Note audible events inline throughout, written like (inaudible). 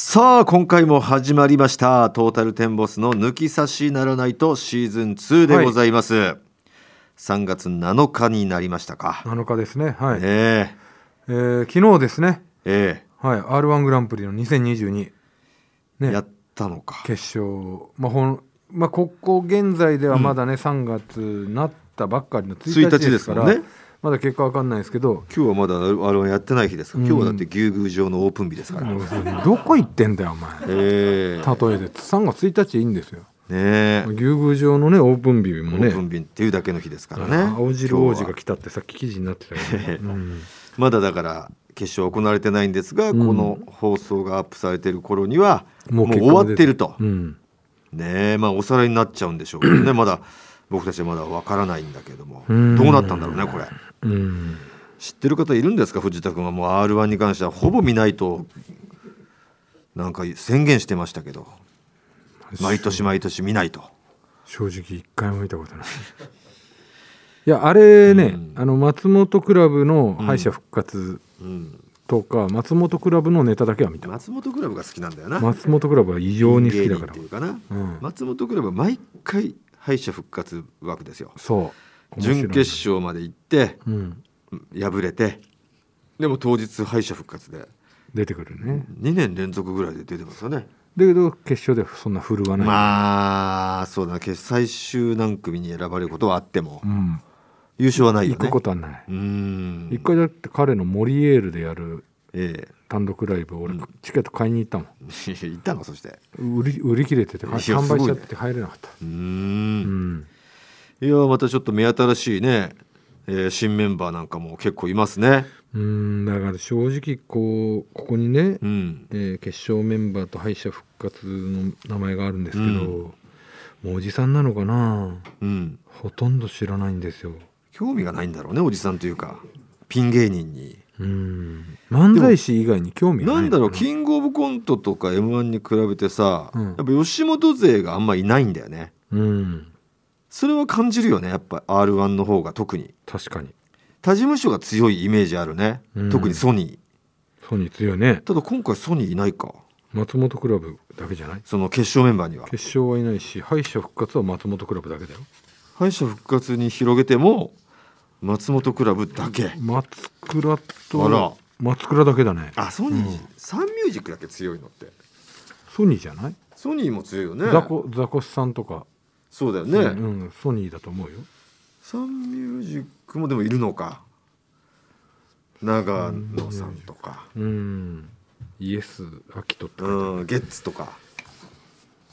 さあ今回も始まりました。トータルテンボスの抜き差しならないとシーズン2でございます、3月7日になりましたか。7日ですね。はい、え。えー昨日ですね。ええ。はい。R1 グランプリの2022ね。えやったのか。決勝。まあほんまあここ現在ではまだね、3月なったばっかりの1 1日日でから。ですすもんねまだ結果わかんないですけど今日はまだあれはやってない日ですか？ら、うん。今日はだって牛宮城のオープン日ですから、もうどこ行ってんだよお前。ええ。例えで。3月1日いいんですよ。ねえ。牛宮城のねオープン日もね。オープン日っていうだけの日ですからね。青汁王子が来たってさっき記事になってたけど、う (laughs) んまだだから決勝行われてないんですが、うん。この放送がアップされてる頃にはもう終わってると、うん。ねえまあおさらいになっちゃうんでしょうけどね。まだ僕たちはまだわからないんだけども。うん。どうなったんだろうねこれ。うん知ってる方いるんですか？藤田君は。もう r 1に関してはほぼ見ないとなんか宣言してましたけど。毎年毎年見ないと。正直一回も見たことない。いやあれね、うん。あの松本クラブの敗者復活うん。とか、松本クラブのネタだけは見た。松本クラブが好きなんだよな。松本クラブは異常に好きだから。うん、松本クラブは毎回敗者復活枠ですよ。そう準決勝まで行って勝、うん、敗れてでも当日敗者復活で。出てくるね。2年連続ぐらいで出てますよね。だけど決勝ではそんな振るわない、まあそうだな。決最終何組に選ばれることはあってもうん、優勝はないよね。行くことはない、一回だって彼のモリエールでやるえ単独ライブ俺、うん。チケット買いに行ったもん。え (laughs) 行ったのそして。売り売り切れてていや販売しちゃって入れなかった、うんいやまたちょっと目新しいね、えー新メンバーなんかも結構いますね。うんだから正直こうここにね、うん。えー決勝メンバーと敗者復活の名前があるんですけど、うん。もうおじさんなのかな？うん。ほとんど知らないんですよ。興味がないんだろうねおじさんというか。ピン芸人に。うん。漫才師以外に興味がないな？んだろうキングオブコントとか m 1に比べてさ、うん。やっぱ吉本勢があんまいないんだよね。うんそれは感じるよねやっぱ r 1の方が特に。確かに。他事務所が強いイメージあるね、うん。特にソニー。ソニー強いね。ただ今回ソニーいないか。松本クラブだけじゃない？その決勝メンバーには。決勝はいないし敗者復活は松本クラブだけだよ。敗者復活に広げても松本クラブだけ。松倉あら。と松倉だけだね。あソニー、うん。サンミュージックだけ強いのって。ソニーじゃない、ソニーも強いよね。ザコザコシさんとかそうだよね、うん、ソニーだと思うよ。サンミュージックもでもいるのか。長野さんとか。うん。イエス・アキトって書いてある。うんゲッツとか。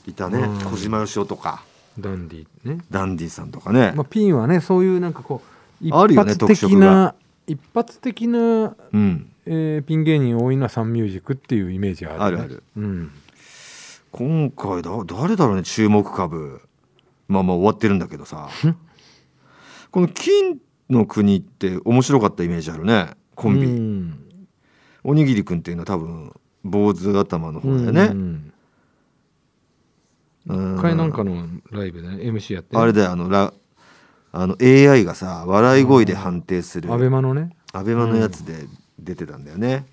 いたね。うん。小島よしおとか。ダンディね、ダンディさんとかね、まあ、ピンはねそういうなんかこう一発的な、が。一発的な、うん。えーピン芸人多いのはサンミュージックっていうイメージがある、ね、あるある。うん、今回だ誰だろうね注目株まあまあ終わってるんだけどさ。んこの金の国って面白かったイメージあるね。コンビ、うん。おにぎりくんっていうのは多分坊主頭の方だよね、うんうん。一回なんかのライブでね MC やってね、あれだよあのラあの AI がさ笑い声で判定する。アベマのね。アベマのやつで出てたんだよね、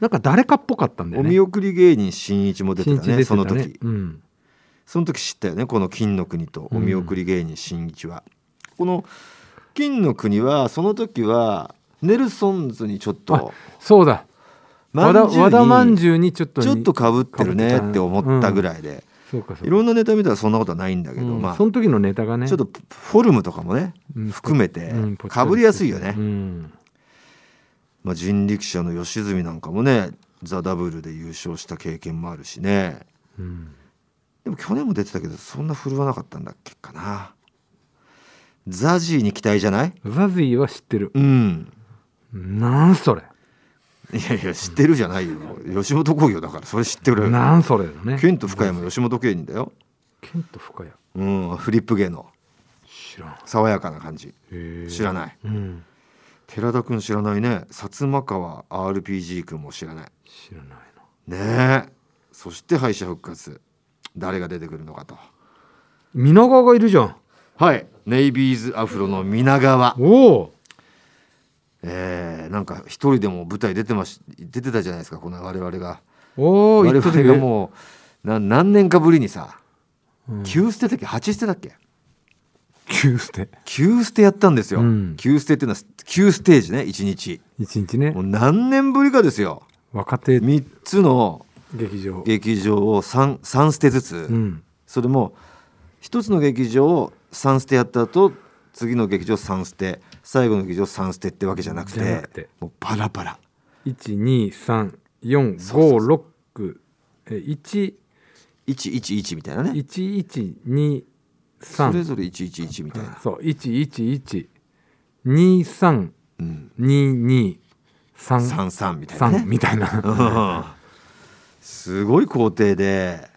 なんか誰かっぽかったんだよね。お見送り芸人しんいちも出てたね新一その時。うんその時知ったよねこの金の国とお見送り芸人しんいちは、この金の国はその時はネルソンズにちょっとそうだ。和田まんじゅう和田まんにじゅうにちょっとちょっとかぶってるね被って思ったぐらいで、そうかそうか。いろんなネタ見たらそんなことはないんだけど、うん。まあその時のネタがね。ちょっとフォルムとかもねうん含めてうんかぶりやすいよね、うん。まあ、人力車の吉住なんかもねザ・ダブルで優勝した経験もあるしね。うんでも去年も出てたけどそんな振るわなかったんだっけかな。ザジーに期待じゃない？ザジーは知ってる。うん。なんそれ。いやいや知ってるじゃないよ。吉本興業だからそれ知ってる。なんそれだね。ケント深谷も吉本芸人だよ。ケント深谷。うんフリップ芸の知らん。爽やかな感じ。知らない。うん。寺田くん知らないね。薩摩川 RPG くんも知らない。知らないなねえ。そして敗者復活誰が出てくるのかと。皆川がいるじゃん。はい。ネイビーズアフロの皆川。おお。えー、なんか一人でも舞台出てまし出てたじゃないですかこの我々が。おお我々がもうな何年かぶりにさうん。9捨てだっけ？8捨てだっけ？急捨て。9捨てやったんですよ、うん。9捨てっていうのは9ステージね1日。一日ね。もう何年ぶりかですよ。若手。3つの劇場。劇場を 3, 3捨てずつ、うん。それも1つの劇場を3捨てやった後次の劇場3捨て最後の劇場3捨てってわけじゃなくてもうバラバラ。一二三四そうそうそう五六え一。111みたいなね。一一二三。それぞれ111みたいな、そう一一一。二三。うん、二二。三。33みたいなね。三みたいな。うんすごい工程で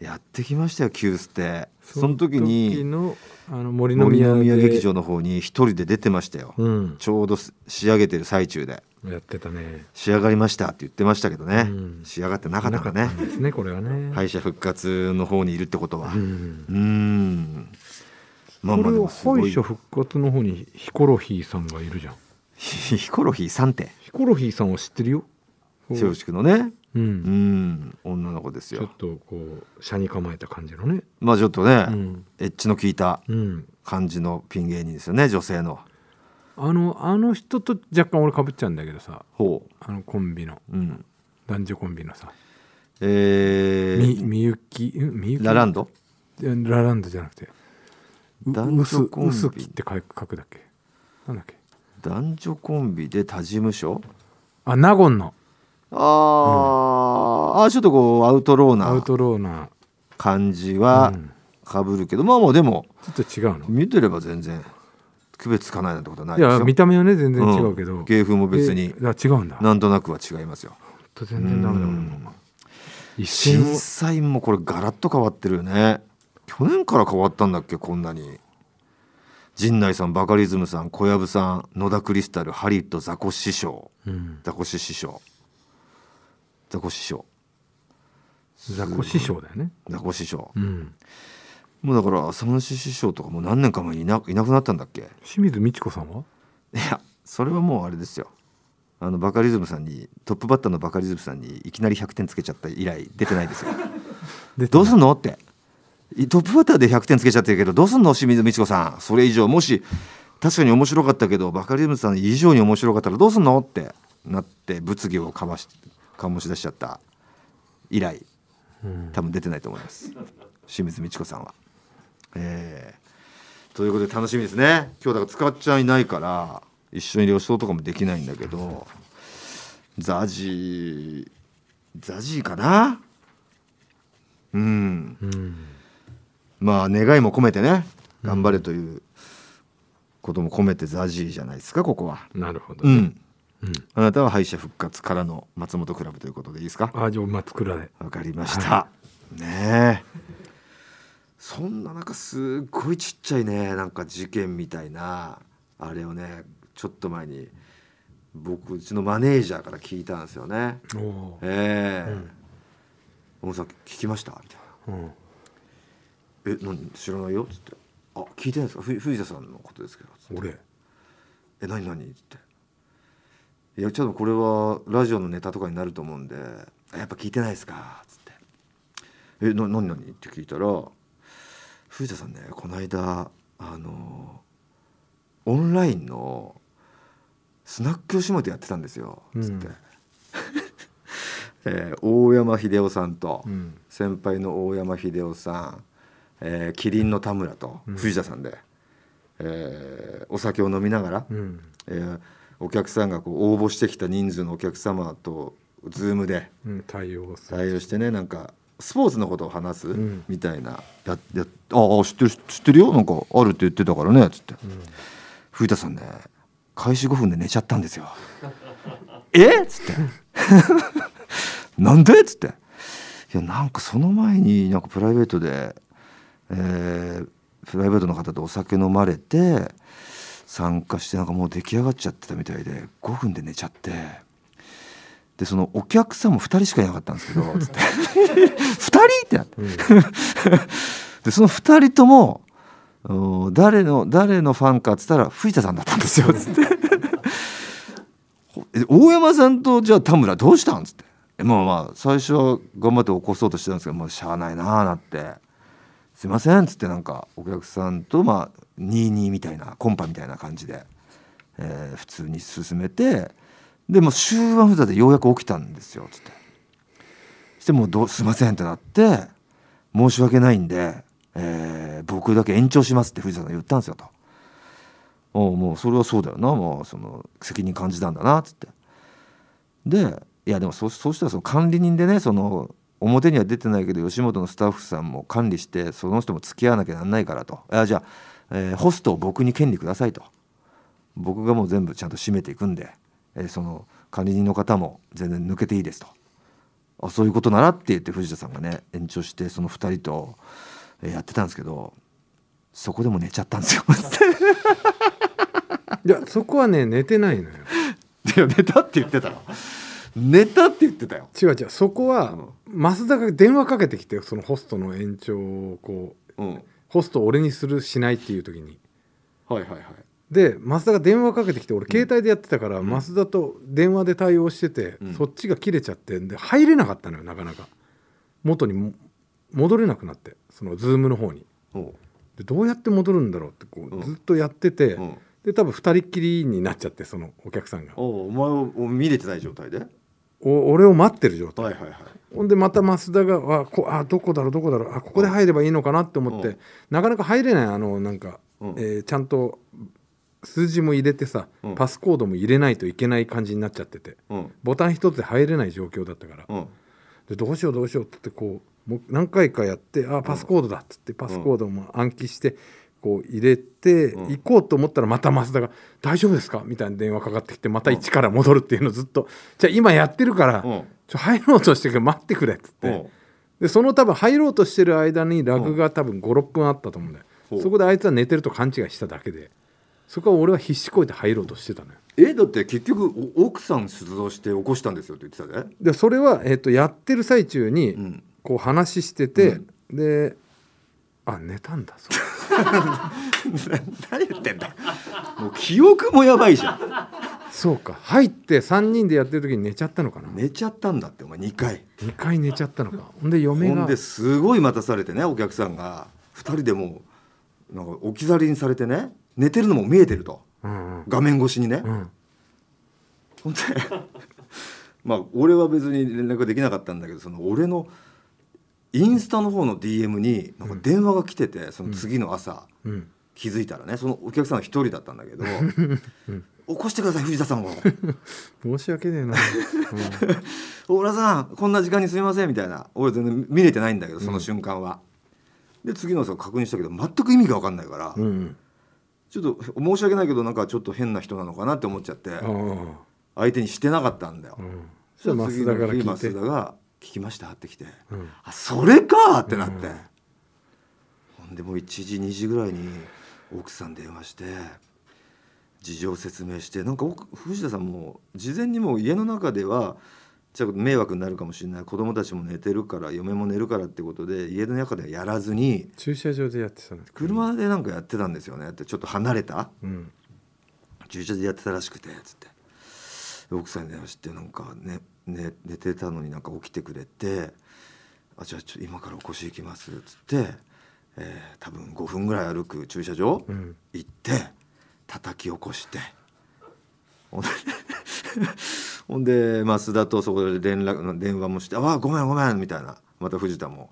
やってきましたよ急捨て。その時にのあの森森の宮劇場の方に一人で出てましたよ、うん。ちょうど仕上げてる最中で。やってたね。仕上がりましたって言ってましたけどね、うん。仕上がってなかったかねですねこれはね。敗者復活の方にいるってことは。ううん。まあまあでも敗者復活の方にヒコロヒーさんがいるじゃん。ヒコロヒー3点ヒコロヒーさんは知ってるよ。松竹のねううん。ん女の子ですよ。ちょっとこう車に構えた感じのね。まあちょっとね、うん。エッジの効いたうん。感じのピン芸人ですよね女性の。あのあの人と若干俺かぶっちゃうんだけどさ。ほあのコンビの。ううん。男女コンビのさ。えみー、みゆき？ん？みゆき？ラランド？ラランドじゃなくて。う男女コンビ。って書く書くだっけ？なんだっけ？男女コンビで他事務所？あ納言のあー、あちょっとこうアウトローなアウトローな。感じはうん。かぶるけど、まあもうでもちょっと違うの。見てれば全然区別つかないなんてことはないいですよや見た目はね全然違うけど、ん。芸風も別に違うんだ。なんとなくは違いますよ。と全然ダメだも一瞬。審査員もこれガラッと変わってるよね。去年から変わったんだっけこんなに。陣内さんバカリズムさん小籔さん野田クリスタルハリウッドザコシ師匠うん。ザコシ師匠ザコ師匠ザコ師匠だよね。ザコ師匠うん。もうだから三子師匠とかもう何年か前にいないなくなったんだっけ？清水美智子さんは？いやそれはもうあれですよ。あのバカリズムさんにトップバッターのバカリズムさんにいきなり100点つけちゃった以来出てないですよ。(laughs) でどうすんのって？いトップバッターで100点つけちゃってるけどどうすんの清水美智子さん。それ以上もし確かに面白かったけどバカリズムさん以上に面白かったらどうすんの？ってなって物議をかまし醸し出しちゃった以来うん多分出てないと思います。清水美智子さんは。えー。ということで楽しみですね。今日だから使っちゃいないから一緒に予想とかもできないんだけどザジーザジーかな？うん。うん。まあ願いも込めてね頑張れということも込めてザジーじゃないですかここは。なるほどね、うんうんあなたは敗者復活からの松本クラブということでいいですか？あじゃあ松倉でわかりました。ねえ。そんななんかすっごいちっちゃいねなんか事件みたいなあれをねちょっと前に僕うちのマネージャーから聞いたんですよね。おおー、ええうんさん聞きました？みたいな。うん、え何知らないよ？っつって。あ聞いてないですか？ふ藤田さんのことですけど。俺え何何？っつって。いやちょっとこれはラジオのネタとかになると思うんであやっぱ聞いてないですか？つって「えな何何?」って聞いたら藤田さんねこの間あのオンラインのスナック吉本やってたんですよ。つって、う (laughs) んえー大山秀夫さんと、うん。先輩の大山秀夫さん、えー、キリンの田村とうん。藤田さんで、えーお酒を飲みながら、うん。えーお客さんがこう応募してきた人数のお客様とズームでうん対応対応してねなんかスポーツのことを話すん。みたいな、ややああ知ってる知ってるよ？なんかあるって言ってたからねつって、藤田さんね開始5分で寝ちゃったんですよ。(laughs) え？っつって。(laughs) なんで？っつって。いやなんかその前になんかプライベートで、えープライベートの方とお酒飲まれて参加してなんかもう出来上がっちゃってたみたいで5分で寝ちゃって。でそのお客さんも2人しかいなかったんですけどつって。2人ってなって。(laughs) でその2人ともうん誰の誰のファンかっつったら藤田さんだったんですよつって。(laughs) え大山さんとじゃあ田村どうしたん？つって。まあまあ最初は頑張って起こそうとしてたんですけどもうしゃあないなあなって「すいません」っつってなんかお客さんとまあ22みたいなコンパみたいな感じで、えー普通に進めてでも終盤札でようやく起きたんですよっつってしてもうど「すいません」ってなって「申し訳ないんで、えー僕だけ延長します」って藤田さんが言ったんですよと。おうもうそれはそうだよなもうその責任感じたんだなっつってでいやでもそそうしたらその管理人でねその表には出てないけど吉本のスタッフさんも管理してその人も付き合わなきゃなんないからと「いやじゃあ、えーホストを僕に権利ください」と。僕がもう全部ちゃんと締めていくんで、えーその管理人の方も全然抜けていいですと。あそういうことならって言って藤田さんがね延長してその2人と、えーやってたんですけどそこでも寝ちゃったんですよ。(laughs) いやそこはね寝てないのよ。(laughs) いや寝たって言ってたの。寝たって言ってたよ、違う違うそこは増田が電話かけてきてそのホストの延長をこううん、ホストを俺にするしないっていう時に。はいはいはい。で増田が電話かけてきて俺携帯でやってたから、増田と電話で対応してて、うん。そっちが切れちゃってで入れなかったのよなかなか。元にも戻れなくなってそのズームの方に。でどうやって戻るんだろうってこうん。うずっとやってて、うん。で多分二人っきりになっちゃってそのお客さんが。おうお前をお見れてない状態で？お俺を待ってる状態。はいはいはいほんでまた増田があこあどこだろうどこだろうあここで入ればいいのかなって思って、うん。なかなか入れないあのなんか、うん。えーちゃんと数字も入れてさ、うん。パスコードも入れないといけない感じになっちゃっててうん。ボタン一つで入れない状況だったから、うん。でどうしようどうしようって言ってこうもう何回かやってあパスコードだっつってパスコードも暗記してこう入れてうん。行こうと思ったらまた増田が「大丈夫ですか?」みたいな電話かかってきてまた一から戻るっていうのをずっと「じゃあ今やってるからうん。ちょ入ろうとしてるけど待ってくれ」っつって。うん。でその多分入ろうとしてる間にラグが多分56分あったと思うんだよ、そこであいつは寝てると勘違いしただけで。そこは俺は必死こいて入ろうとしてたのよ。えだって結局お奥さん出動して起こしたんですよって言ってたで。でそれは、えっとやってる最中にうん。こう話してて、であ寝たんだそれ (laughs) 何言ってんだ。よもう記憶もやばいじゃん。そうか。入って3人でやってる時に寝ちゃったのかな。寝ちゃったんだってお前。2回。2回寝ちゃったのか。ほんで嫁が。ほんですごい待たされてねお客さんが。2人でもうなんか置き去りにされてね寝てるのも見えてると。うんうん。画面越しにね、うん。ほんで (laughs) まあ俺は別に連絡できなかったんだけどその俺のインスタの方の DM になんか電話が来ててその次の朝。うん。気づいたらねそのお客さんは一人だったんだけど「(laughs) 起こしてください藤田さんを」(laughs) 申し訳ねえな、「大村さんこんな時間にすみません」みたいな。俺全然見れてないんだけどその瞬間は。で次の朝確認したけど全く意味が分かんないから、うんうん。ちょっと申し訳ないけどなんかちょっと変な人なのかなって思っちゃって相手にしてなかったんだよ。うん。そしたら増田が「聞きました?」って来て「うん。あそれか!」ってなって、うんほんでもう1時2時ぐらいに奥さん電話して事情説明してなんか奥藤田さんも事前にもう家の中ではちょっと迷惑になるかもしれない。子供たちも寝てるから嫁も寝るからってことで家の中ではやらずに駐車場でやってたの車でなんかやってたんですよね。ってちょっと離れた。うん。駐車でやってたらしくてつって。で奥さんに電話してなんか、ねね、寝てたのになんか起きてくれて「あじゃあちょ今から起こし行きます」っつって、えー多分5分ぐらい歩く駐車場うん。行って叩き起こして。ほんで (laughs) ほんで増田とそこで連絡電話もして「あごめんごめん」みたいな。また藤田も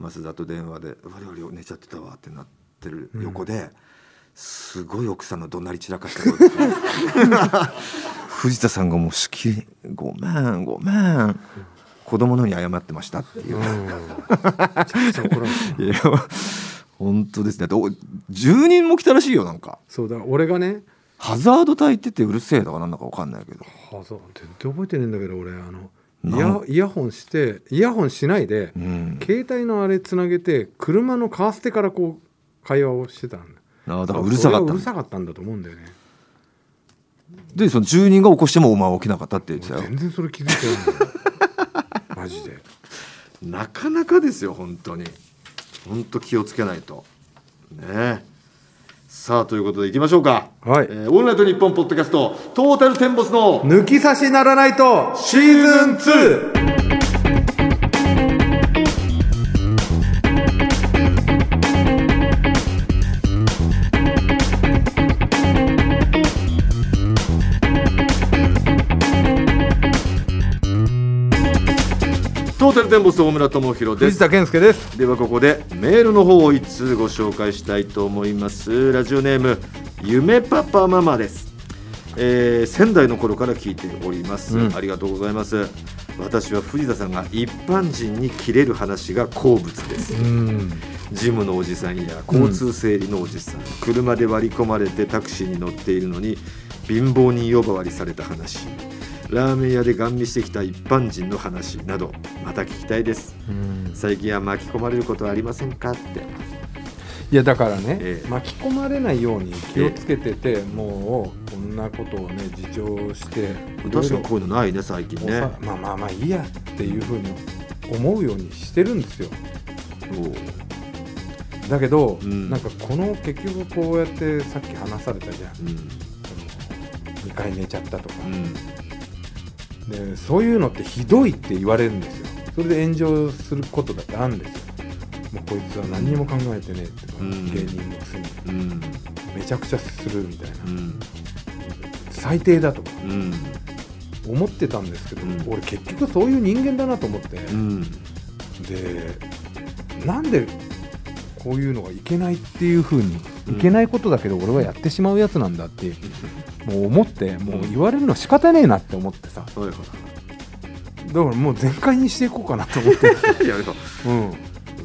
増田と電話で「我々寝ちゃってたわ」ってなってる横で、すごい奥さんの怒鳴り散らかした声 (laughs) 藤田さんがもうしき。り「ごめんごめん」子供のに謝ってましたっていう。うんいや本当ですね。だってお10人も来たらしいよなんか。そうだ俺がね。ハザード焚いててうるせえとかなんだか分かんないけど。はそう全然覚えてねえんだけど俺あのイヤイヤホンしてイヤホンしないで、うん。携帯のあれつなげて車のカーステからこう会話をしてたんだ。あだからうるさかったうるさかったんだと思うんだよねでその10人が起こしてもお前は起きなかったって言ってたよ。全然それ気づいてないんだよ。(laughs) マジで。なかなかですよ本当に。本当気をつけないと。ね。さあということでいきましょうか。はい。えーオールナイトニッポン」ポッドキャストトータルテンボスの抜き差しならないとシーズン 2! 電ボス大村智弘です藤田健介ですではここでメールの方を一通ご紹介したいと思いますラジオネーム夢パパママです、えー仙台の頃から聞いております、うんありがとうございます私は藤田さんが一般人に切れる話が好物ですうんジムのおじさんや交通整理のおじさん、車で割り込まれてタクシーに乗っているのに貧乏人呼ばわりされた話ラーメン屋でガン見してきた一般人の話などまた聞きたいです。うん。最近は巻き込まれることはありませんか？って。いやだからね、ええ。巻き込まれないように気をつけてて、もうこんなことをね自重して確かにこういうのないね最近ね。まあまあまあいいやっていうふうに思うようにしてるんですよ。おだけど、うん。なんかこの結局こうやってさっき話されたじゃん。うん。2回寝ちゃったとか。う、んでそういうのってひどいって言われるんですよ。それで炎上することだってあるんですよ。もうこいつは何にも考えてねえってか、うん。芸人のくせにうん。めちゃくちゃするみたいな。うん。最低だと。かうん。思ってたんですけど、うん。俺結局そういう人間だなと思って、うん。でなんでこういうのがいけないっていうふうに、うんいけないことだけど俺はやってしまうやつなんだってもう思ってもう言われるの仕方ねえなって思ってさ。はいはだからもう全開にしていこうかなと思って、い (laughs) いやう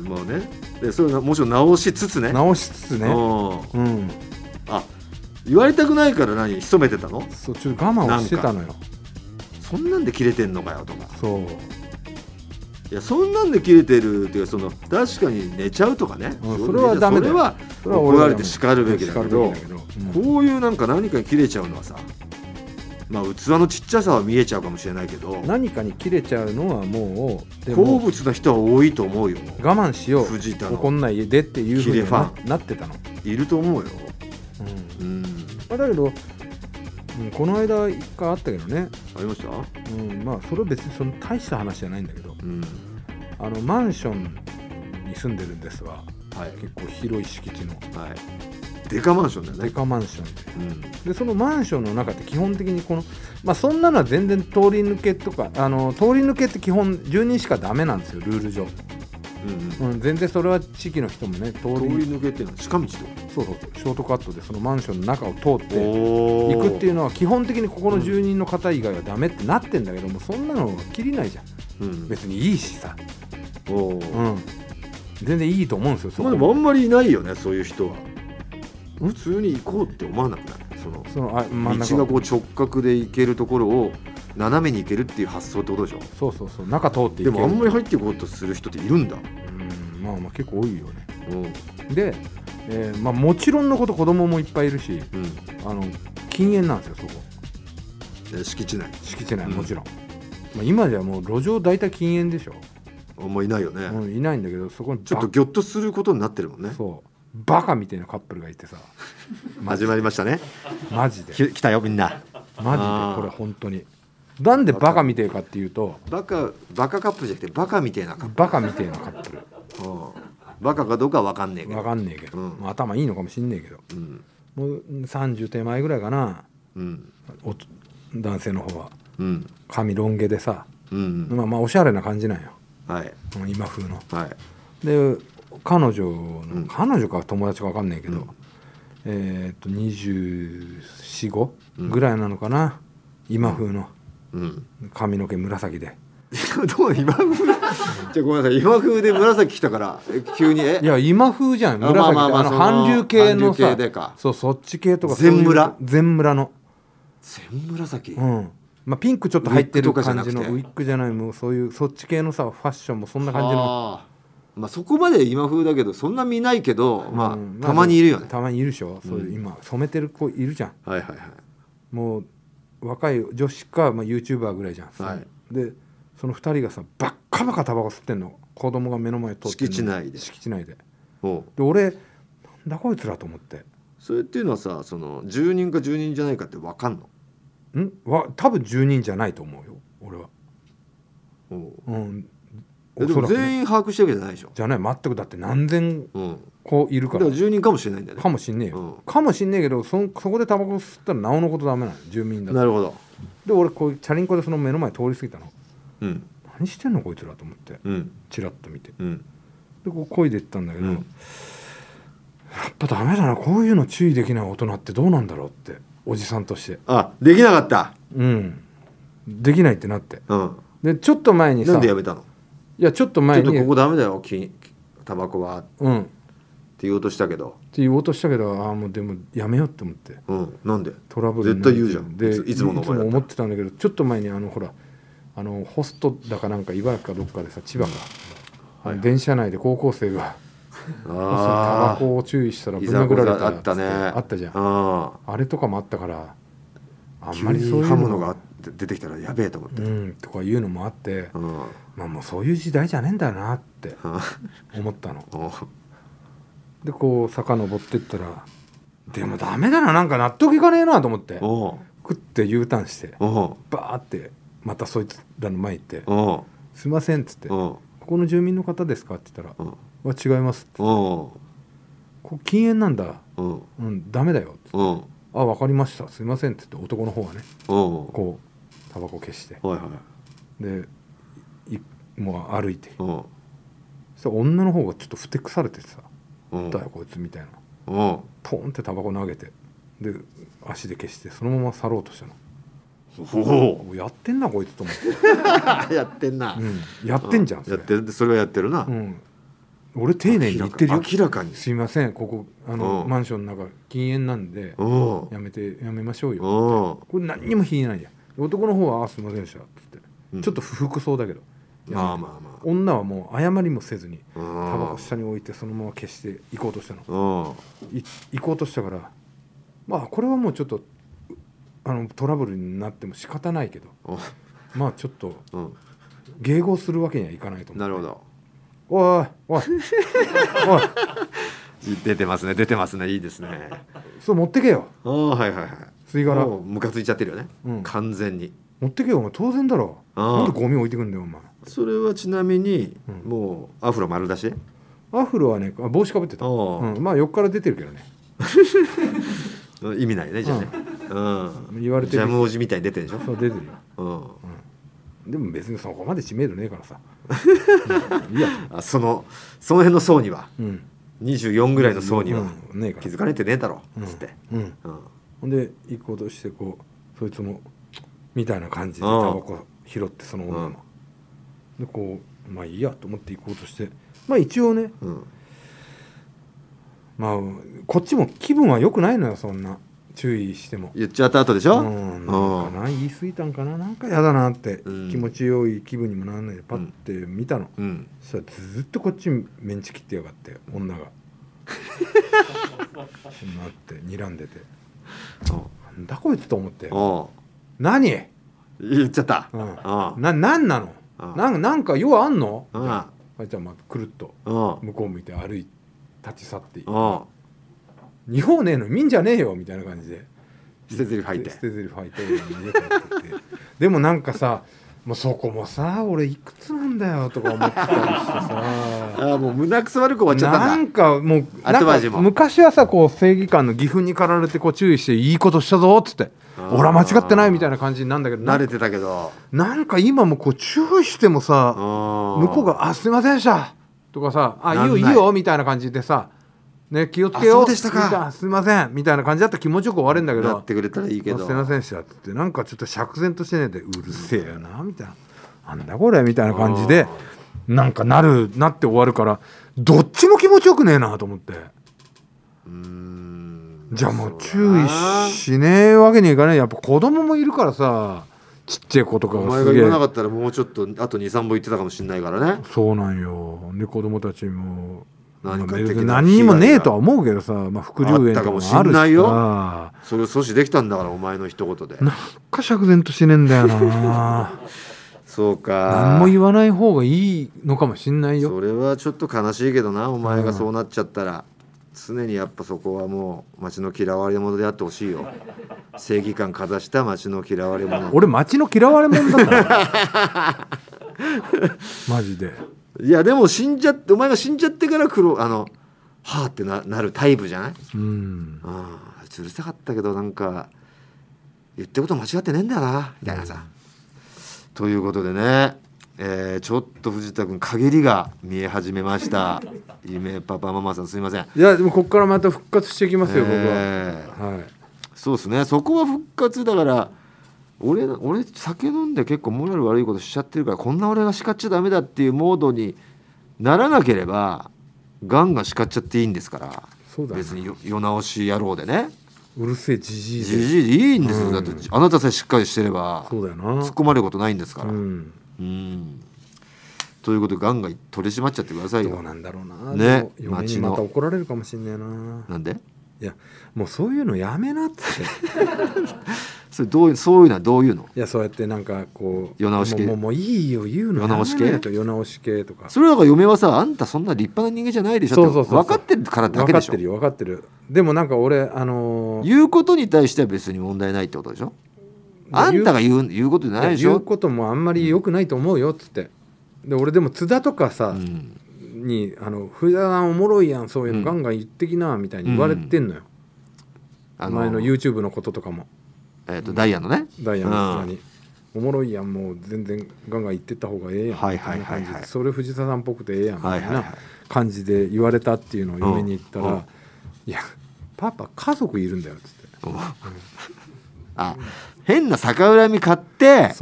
まあね。でそれはもちろん直しつつね。ん、直しつつね、うん。うん、あ言われたくないから何潜めてたの？そうちょっと我慢をしてたのよ。そんなんで切れてんのかよとか。そういやそんなんで切れてるっていうかその確かに寝ちゃうとかね、うんそれはダメだよ。それは怒られて叱るべきだけどうんこういうなんか何かに切れちゃうのはさまあ器のちっちゃさは見えちゃうかもしれないけど何かに切れちゃうのはもう好物な人は多いと思うよ。我慢しよう。藤田の。怒んないでっていうふうにななってたの、いると思うよ。うん。うん。まあ、だけど、うん、この間一回あったけどね、ありました？うん、まあそれは別にその大した話じゃないんだけどうん。あのマンションに住んでるんですわ。はい。結構広い敷地の。はい。デカマンションだよね。デカマンションで。うん。でそのマンションの中って基本的にこのまあそんなのは全然通り抜けとかあの通り抜けって基本住人しかダメなんですよルール上、うんうん、全然それは地域の人もね通り。抜けっていうのは近道と。そうそうそう。ショートカットでそのマンションの中を通ってお行くっていいうのは基本的にここの住人の方以外はダメってなってんだけどもそんなの切りないじゃん。うん、うん、別にいいしさ、おー。うん、全然いいと思うんですよそまあこでもあんまりいないよねそういう人は。普通に行こうって思わなくない？そのそのあ真ん中。道がこう直角で行けるところを斜めに行けるっていう発想ってことでしょ？そうそうそう。中通っていける。でもあんまり入っていこうとする人っているんだ、うん。まあまあ結構多いよね。うん。で、えーまあ、もちろんのこと子供もいっぱいいるしうん。あの禁煙なんですよそこ。で敷地内。敷地内うん。もちろん、まあ、今じゃもう路上大体禁煙でしょ、あんまいないよね、うん、いないんだけどそこにちょっとギョッとすることになってるもんね。バそう。バカみたいなカップルがいてさ。(laughs) 始まりましたね。マジで。き来たよみんな。マジでこれ本当になんでバカみてえかっていうとバカバカカップルじゃなくてバカみたいなカップ。バカみてえなカップルル、うん。バカかどうかは分かんねえけど。わかんねえけど、うん。まあ頭いいのかもしんねえけど。うん。もう30手前ぐらいかな。うん。お男性の方は。うん。髪ロン毛でさ、うんまあまあおしゃれな感じなんよ。はい。うん今風の。はい。で彼女の、うん。彼女か友達か分かんないけど、うん。えーっと245うん。ぐらいなのかな、今風のうん髪の毛紫で。(laughs) どう今風？(laughs) じゃあごめんなさい。今風で紫来たからえ急にえ？いや今風じゃん。あ紫あまあまあ韓流系のさ系でか。そうそっち系とか全村？全村の。全紫、うん。まあ、ピンクちょっと入ってる感じのウィッグじゃないもうそういうそっち系のさファッションもそんな感じの。まあそこまで今風だけどそんな見ないけど、まあ、うんたまにいるよね、たまにいるでしょ、そういう今染めてる子いるじゃん。はいはいはい。もう若い女子か、まあ、YouTuber ぐらいじゃん、はい。でその2人がさばっかばかタバコ吸ってんの。子供が目の前通って敷地内で。敷地内で。で俺なんだこいつらと思って。それっていうのはさその住人か住人じゃないかって分かんの？ん？わ多分住人じゃないと思うよ俺は。おう。うん。えでも全員把握してるわけじゃないでしょ、じゃない全く。だって何千うん、個いるかだからら住人かもしれないんだよね。かもしんねえよ、うん。かもしんねえけどそんそこでタバコ吸ったらなおのことダメなの住民だと。なるほど、で俺こうチャリンコでその目の前通り過ぎたの。うん、何してんのこいつらと思って。うん。チラッと見て。うん。でこう漕いでいったんだけど、うん。やっぱダメだな。こういうの注意できない大人ってどうなんだろうっておじさんとして。あできなかった。うん。できないってなって。うん。でちょっと前にさなんでやめたの？いやちょっとちょ前にっとここダメだよきタバコは。うんって言おうとしたけど。言おうとしたけどああもうでもやめようって思って。うんなんで？トラブル絶対言うじゃん。でいついつものお前だったら。思ってたんだけどちょっと前にあのほらあのホストだかなんか茨城かどっかでさ千葉か、あの電車内で高校生がタバあコを注意したらぶん殴られたざあったね。あったじゃん。ああれとかもあったからあん急まりそういうの物があって出てきたらやべえと思ってうんとかいうのもあってうん。うんまあもうそういう時代じゃねえんだなって思ったの (laughs) でこう遡ってったらでもダメだななんか納得いかねえなと思って食って U ターンしてバーってまたそいつらの前行っておう「すいません」っつって「ここの住民の方ですか?」って言ったらおう「は違います」っておう。ここ禁煙なんだおう。うんダメだよ」おう。あ分かりましたすいません」って言って男の方がねこうタバコ消してでいもう歩いてそしたら女の方がちょっとふてくされててさおう「だよこいつ」みたいな。ポンってタバコ投げて。で足で消してそのまま去ろうとしたの。おお。やってんなこいつと思って、お (laughs) やってんな。うん、やってんじゃんそれ。やってる。それはやってるな。うん、俺丁寧に言ってるよ。明らかに。すいません。ここあのうん。マンションの中禁煙なんでやめてやめましょうよ。これ何にも引いないじゃん。男の方は「あすいませんでした」っつって、うん。ちょっと不服そうだけどまあまあまあ。女はもう謝りもせずにタタバコ下に置いてそのまま消して行こうとしたの。行こうとしたからまあこれはもうちょっとあのトラブルになっても仕方ないけどまあちょっとうん。迎合するわけにはいかないと思うなるほど。おいおい。(laughs) おい。出てますね出てますね。いいですね。そう持ってけよ。ああはいはいはい。吸い殻。もうムカついちゃってるよね、うん。完全に。持ってけよお前。当然だろ。なんでゴミ置いてくんだよお前それはちなみに、うん。もうアフロ丸出し？アフロはねあ帽子かぶってた、うん、まあ横から出てるけどね。(laughs) 意味ないねじゃあね、うん。言われてる。ジャムおじみたいに出てるでしょ、そう出てるよ。うん、でも別にそこまで知名度ねえからさ、(laughs) うん。いいや。あそのその辺の層には？うん。24ぐらいの層にはうん。ねえ気づかれてねえだろうんつって、うん。うん。ほんで行こうとしてこうそいつもみたいな感じでタバコ拾ってその女うん。もでこうまあいいやと思って行こうとしてまあ一応ねうん。まあこっちも気分は良くないのよそんな。注意しても。言っちゃった後でしょ、うん、なんかな言い過ぎたんかななんかやだなって、うん。気持ちよい気分にもならないでパッて見たの、うん。そしたらずっとこっちメンチ切ってやがって女が。(laughs) なって睨んでて。なんだこいつと思って。お何、言っちゃった、うん。あななんなの？あなんなんか用あんの？ああいつはまあくるっと。あ向こう向いて歩い立ち去って日本ねえの見んじゃねえよみたいな感じで。捨て台詞吐いて。捨て台詞吐いてってって (laughs) でもなんかさもうそこもさ俺いくつなんだよとか思ったりしてさ。(laughs) ああもう胸くそ悪く終わっちゃったなんんだかもうなんか昔はさこう正義感の義憤に駆られてこう注意していいことしたぞっつって俺は間違ってないみたいな感じになんだけど慣れてたけど。なんか今もこう注意してもさ向向こうが「あすいませんでした」とかさ「あい。いよいいよ」みたいな感じでさ「ね気をつけよう」うでしたか。すいません」みたいな感じだったら気持ちよく終われんだけどなってくれたらいいけどあすいませんでした」ってなんかちょっと釈然としてねえで「うるせえよな」みたいな「なんだこれ」みたいな感じでなんかなるなって終わるからどっちも気持ちよくねえなと思って。うーんじゃあもう注意しねえわけにはいかないやっぱ子供もいるからさちっちゃい子とかおがすげえ。前が言わなかったらもうちょっとあと23本言ってたかもしれないからね。そうなんよ。で子供たちも何かまあ的な何にもねえとは思うけどさ、まあ、副流炎とかもあるしあったかもしんないよ。さそれを阻止できたんだからお前の一言で。なんか釈然としねえんだよな。(laughs) そうか。何も言わない方がいいのかもしんないよ。それはちょっと悲しいけどなお前がそうなっちゃったら、常にやっぱそこはもう町の嫌われ者であってほしいよ。正義感かざした町の嫌われ者。俺町の嫌われ者だから。(laughs) マジで。いやでも死んじゃってお前が死んじゃってから苦労あのはあってななるタイプじゃない？うん。ああうるさかったけどなんか言ってること間違ってねえんだよなみたいなさ、ということでねえーちょっと藤田君陰りが見え始めました。(laughs) 夢パパママさんすいません。いやでもここからまた復活していきますよ、え。ー僕は。はい。そうですね。そこは復活だから俺俺酒飲んで結構モラル悪いことしちゃってるからこんな俺が叱っちゃダメだっていうモードにならなければガンガン叱っちゃっていいんですから。そうだな別によ世直し野郎でね。うるせえじじいで。じじいでいいんですよ、うん。だってあなたさえしっかりしてればそうだよな。突っ込まれることないんですから。ううん。んということでガンガン取り締まっちゃってくださいよ。どうなんだろうな。ね。でも嫁街の。にまた怒られるかもしんねえな。なんで？いやもうそういうのやめなって。(laughs) それどういうそういうのはどういうの？いやそうやってなんかこう世直し系。もうもうもういいよ言うの世直し系やめなよと。世直し系？とか。それだから嫁はさあんたそんな立派な人間じゃないでしょ。ってそうそうそう。そう分かってるからだけでしょ。分かってるよ分かってる。でもなんか俺あのー言うことに対しては別に問題ないってことでしょあんたが言う言うことじゃないでしょ、言うこともあんまり良くないと思うよっつって。で俺でも津田とかさ、うん。にあの「藤田さんおもろいやんそういううん。のガンガン言ってきな」みたいに言われてんのよ、あ前の YouTube のこととかも。えー、とダイヤのね？ダイヤの津田に。おもろいやんもう全然ガンガン言ってった方がええやんみはいたいな感じはいそれ藤田さんっぽくてええやんみたいな感じで言われたっていうのを嫁に言ったうん。うん。ら「いやパパ家族いるんだよ」っつって。うんあ変な逆恨み買って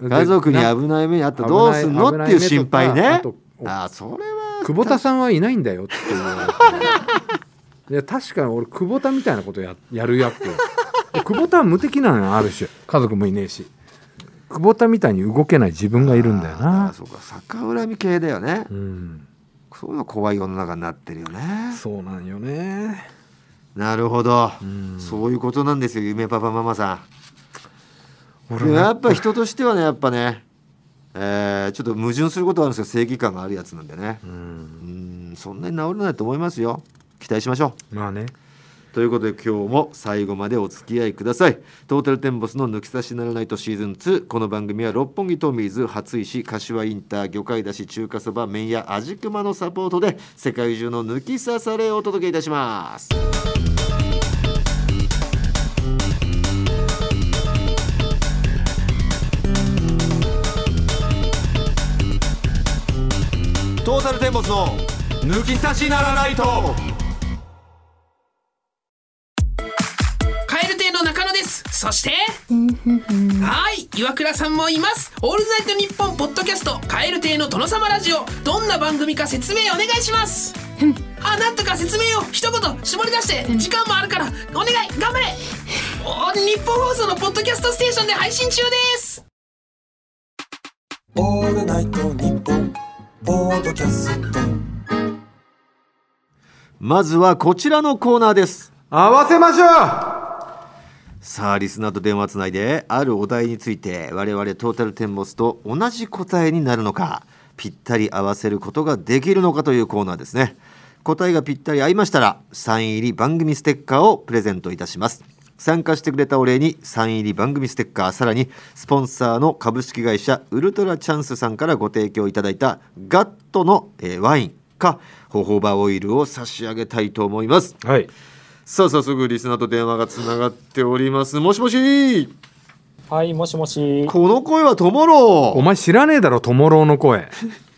家族に危ない目にあったらどうすんの？っていう心配ね。あそれは久保田さんはいないんだよって言われて。(laughs) いや確かに俺久保田みたいなことややるやっけ久保田は無敵なのよある種。家族もいねえし。久保田みたいに動けない自分がいるんだよな。そうか逆恨み系だよね、うん。そういうの怖い世の中になってるよね。そうなんよね。なるほど、うん。そういうことなんですよ夢パパママさんやっぱ人としてはねやっぱね、えーちょっと矛盾することはあるんですけど正義感があるやつなんでね。ううんんそんなに治らないと思いますよ。期待しましょう。まあね。ということで今日も最後までお付き合いください。トータルテンボスの抜き差しならないとシーズン2この番組は六本木トミーズ初石柏インター魚介だし中華そば麺屋味熊のサポートで世界中の抜き差されをお届けいたしますトータルテンボスの抜き差しならないと。カエル亭の中野です。そしてはい岩倉さんもいます。オールナイトニッポンポッドキャストカエル亭の殿様ラジオ。どんな番組か説明お願いします。あなんとか説明を。一言絞り出して時間もあるからお願い。頑張れ。お日本放送のポッドキャストステーションで配信中です。オールナイトニッポンポードキャスト。まずはこちらのコーナーです。合わせましょう。さあリスナーと電話つないであるお題について我々トータルテンボスと同じ答えになるのかぴったり合わせることができるのかというコーナーですね。答えがぴったり合いましたらサイン入り番組ステッカーをプレゼントいたします参加してくれたお礼にサイン入り番組ステッカーさらにスポンサーの株式会社ウルトラチャンスさんからご提供いただいたガットの、えーワインかホホバオイルを差し上げたいと思います。はい。さあ早速リスナーと電話がつながっております。もしもし。はい、もしもし。この声はトモロー。お前知らねえだろトモローの声。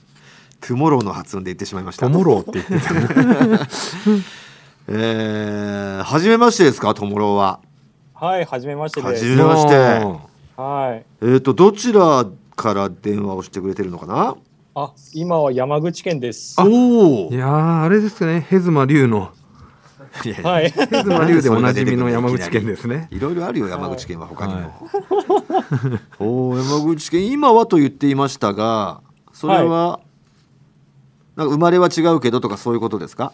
(laughs) トゥモローの発音で言ってしまいました。トモローって言ってた (laughs) えー、初めましてですかトモローははい、はじめましてではじす。めまして。はい。えっ、とどちらから電話をしてくれてるのかな？あ、今は山口県です。おおいやーあれですね。ヘズマ龍の。いやいや。はい。ヘズマ龍でおなじみの山口県ですね。(laughs) いろいろあるよ山口県は他にも、はい。(laughs) おお山口県今はと言っていましたがそれは、なんか生まれは違うけどとかそういうことですか？